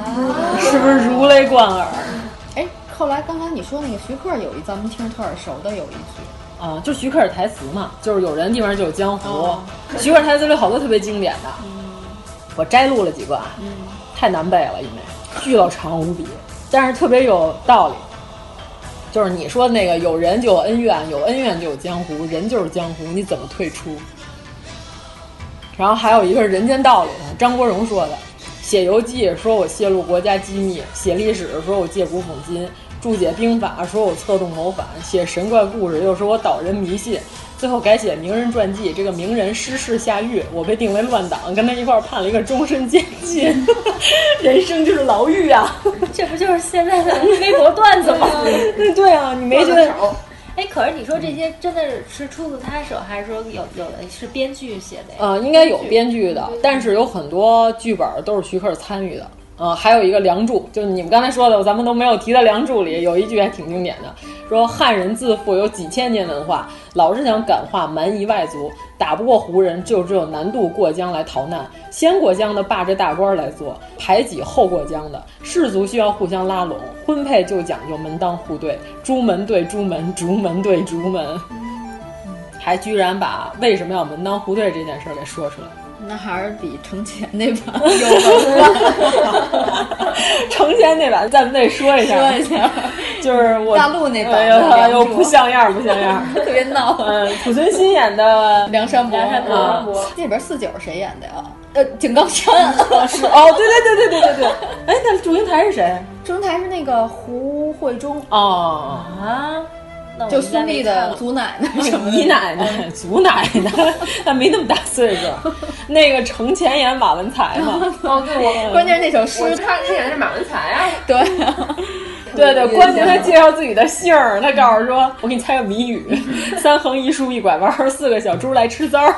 啊是不是如雷贯耳？哎，后来刚才你说那个徐克有一咱们听着特耳熟的有一句。啊，就徐克的台词嘛，就是有人的地方就有江湖。徐克台词里好多特别经典的，我摘录了几个啊，太难背了，因为巨老长无比，但是特别有道理。就是你说那个有人就有恩怨，有恩怨就有江湖，人就是江湖，你怎么退出？然后还有一个是人间道理的，张国荣说的，写游记说我泄露国家机密，写历史说我借古讽今。注解兵法，说我策动谋反；写神怪故事，又说我导人迷信；最后改写名人传记，这个名人失势下狱，我被定为乱党，跟他一块儿判了一个终身监禁。人生就是牢狱啊！这不就是现在的微博段子吗？对啊，你没觉得？哎，可是你说这些真的是出自他手，还是说有有的是编剧写的呀？呃，应该有编剧的，但是有很多剧本都是徐克参与的。呃，还有一个《梁祝》，就你们刚才说的，咱们都没有提的《梁祝》里有一句还挺经典的，说汉人自负有几千年文化，老是想感化蛮夷外族，打不过胡人，就只有南渡过江来逃难。先过江的霸着大官来做，排挤后过江的士族需要互相拉拢，婚配就讲究门当户对，朱门对朱门，竹门对竹门，还居然把为什么要门当户对这件事给说出来。那还是比程前那版有文化。程前那版咱们得说一下，说一下，就是我大陆那版，哎呦不像样，不像样，特别闹。嗯，濮存昕演的梁山伯，梁山伯，啊、那里边四九谁演的呀？呃，井冈山是 哦，对对对对对对对。哎，那祝英台是谁？祝英台是那个胡慧中哦啊。就孙俪的祖奶奶什么姨奶奶、祖奶奶 她没那么大岁数。那个程前演马文才嘛？哦，对，我关键是那首诗，他演的是马文才啊。对对对，关键他介绍自己的姓儿，他告诉说：“我给你猜个谜语，三横一竖一拐弯，四个小猪来吃枣儿。”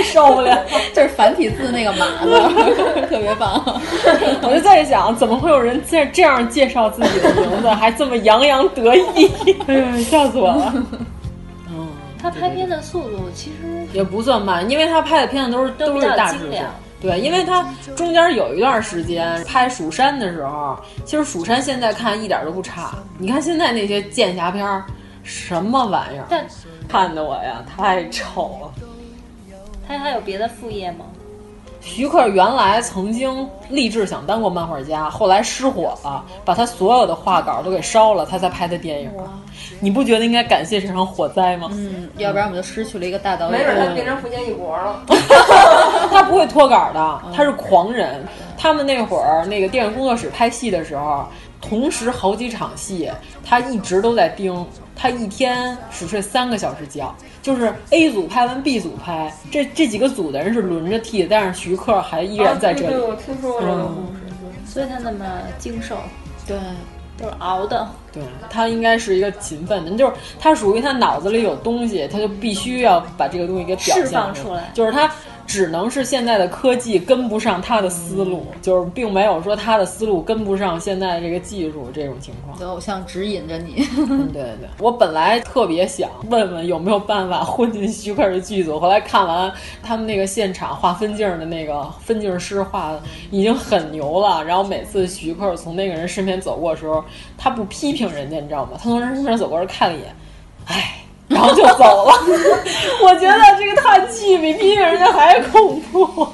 太受不了，就是繁体字那个马子，特别棒。我就在想，怎么会有人在这样介绍自己的名字，还这么洋洋得意？哎呀，笑死我了。嗯，他拍片的速度其实也不算慢，因为他拍的片子都是都是大制作。对，因为他中间有一段时间拍《蜀山》的时候，其实《蜀山》现在看一点都不差。你看现在那些剑侠片儿，什么玩意儿？但看的我呀太丑了。他还有别的副业吗？徐克原来曾经立志想当过漫画家，后来失火了，把他所有的画稿都给烧了，他才拍的电影。你不觉得应该感谢这场火灾吗？嗯，要不然我们就失去了一个大导演。没准他变成福建一国了。他不会脱稿的，他是狂人。他们那会儿那个电影工作室拍戏的时候，同时好几场戏，他一直都在盯。他一天只睡三个小时觉，就是 A 组拍完 B 组拍，这这几个组的人是轮着替，但是徐克还依然在这里。对，我听说过这个故事，所以他那么精瘦，对，都是熬的。对他应该是一个勤奋的，就是他属于他脑子里有东西，他就必须要把这个东西给表现释放出来，就是他。只能是现在的科技跟不上他的思路，就是并没有说他的思路跟不上现在这个技术这种情况。偶像指引着你。对对对，我本来特别想问问有没有办法混进徐克的剧组，后来看完他们那个现场画分镜的那个分镜师画的已经很牛了，然后每次徐克从那个人身边走过的时候，他不批评人家，你知道吗？他从人身边走过来看了一眼，唉。然后就走了，我觉得这个叹气比批评人家还恐怖。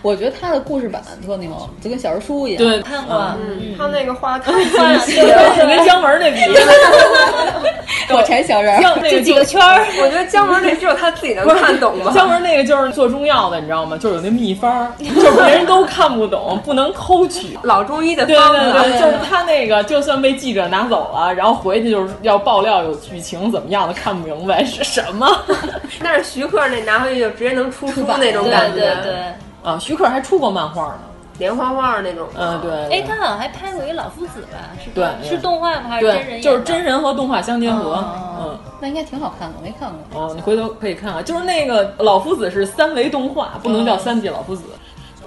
我觉得他的故事版特牛，就跟小人书一样。对，看过。嗯，他那个画太细了，跟姜文那比。狗柴小人就几个圈儿。我觉得姜文那只有他自己能看懂吧。姜文那个就是做中药的，你知道吗？就是有那秘方，就是别人都看不懂，不能抠取。老中医的对方对对，就是他那个，就算被记者拿走了，然后回去就是要爆料有剧情怎么样的，看不明白是什么。但是徐克那拿回去就直接能出书那种感觉。对对对。啊，徐克还出过漫画呢。连环画那种，嗯，对。哎，他好像还拍过一老夫子吧？是对，是动画吗？还是真人？就是真人和动画相结合。嗯，那应该挺好看的，我没看过。哦，你回头可以看看，就是那个老夫子是三维动画，不能叫三 D 老夫子。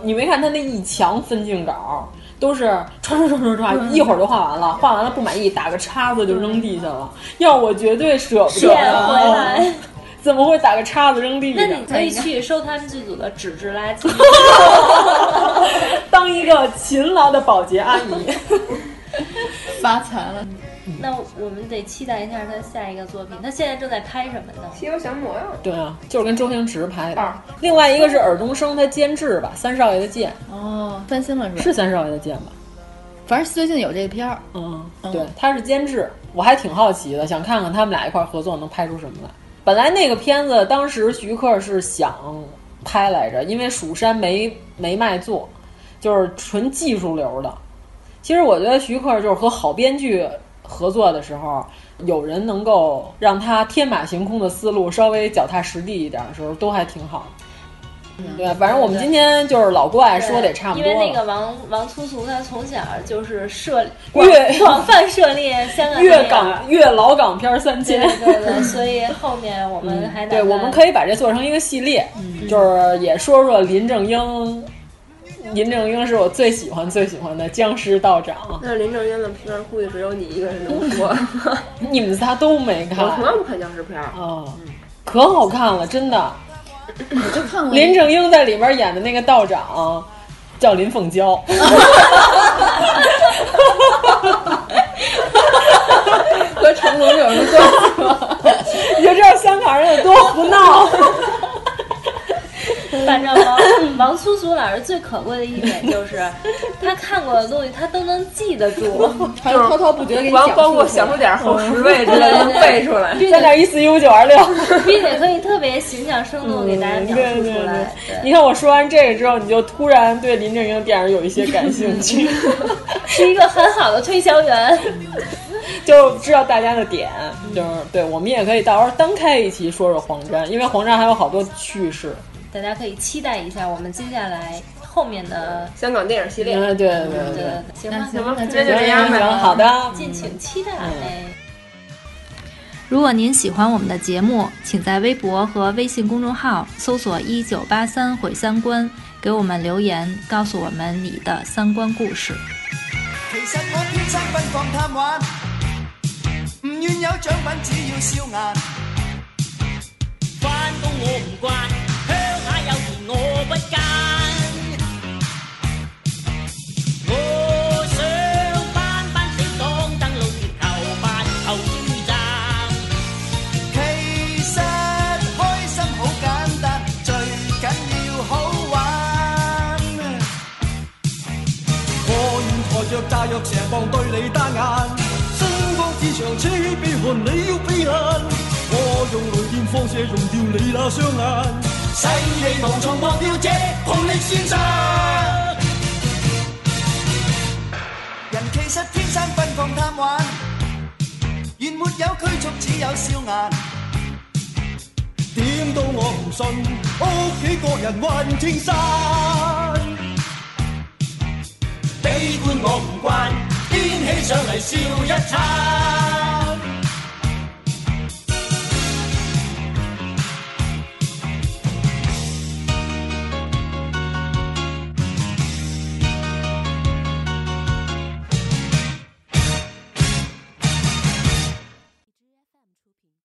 你没看他那一墙分镜稿，都是唰唰唰唰唰，一会儿就画完了，画完了不满意，打个叉子就扔地下了。要我绝对舍不得回来。怎么会打个叉子扔地那你可以去收他们剧组的纸质垃圾，当一个勤劳的保洁阿姨，发财了。那我们得期待一下他下一个作品。他现在正在拍什么呢？《西游降魔》呀。对啊，就是跟周星驰拍的。另外一个是尔冬升，他监制吧，《三少爷的剑》。哦，翻新了是吧？是《三少爷的剑》吧？反正最近有这片儿。嗯，对，他是监制，我还挺好奇的，想看看他们俩一块合作能拍出什么来。本来那个片子当时徐克是想拍来着，因为《蜀山》没没卖座，就是纯技术流的。其实我觉得徐克就是和好编剧合作的时候，有人能够让他天马行空的思路稍微脚踏实地一点的时候，都还挺好。对，反正我们今天就是老怪说的也差不多因为那个王王粗俗他从小就是涉 越广泛涉猎香港粤港粤老港片三千，对对对，所以后面我们还、嗯、对，我们可以把这做成一个系列，嗯、就是也说说林正英。林正英是我最喜欢最喜欢的僵尸道长。那林正英的片儿估计只有你一个人能说，你们仨都没看。我从来不看僵尸片儿啊，可好看了，真的。我就看过林正英在里边演的那个道长，叫林凤娇。和成龙有什么关系吗？你就知道香港人有多胡闹。反正王王苏苏老师最可贵的一点就是，他看过的东西他都能记得住，就是滔滔不绝给你讲，包括想出点后十位之类的能背出来，三点一四一五九二六，并且可以特别形象生动给大家描述出来。你看我说完这个之后，你就突然对林正英电影有一些感兴趣，是一个很好的推销员。就知道大家的点，就是对我们也可以到时候单开一期说说黄沾，因为黄沾还有好多趣事。大家可以期待一下我们接下来后面的香港电影系列。嗯，对对对对，行吧行吧，那今天就这样吧。好的，敬请期待。如果您喜欢我们的节目，请在微博和微信公众号搜索“一九八三毁三观”，给我们留言，告诉我们你的三观故事。其實我天生奔放貪玩，唔願有獎品，只要笑顏。翻工我唔慣，鄉下有田我不奸。我想班班死黨登陸月球，八球豬站。其實開心好簡單，最緊要好玩。我現抬着炸藥蛇棒對你單眼，星光之場車被寒，你要避難。我用雷電放射熔掉你那雙眼，世氣無從忘掉這紅力線上。人其實天生奔放貪玩，原沒有拘束，只有笑顏。點到我唔信，屋企個人混青山。悲觀我唔慣，癲起上嚟笑一餐。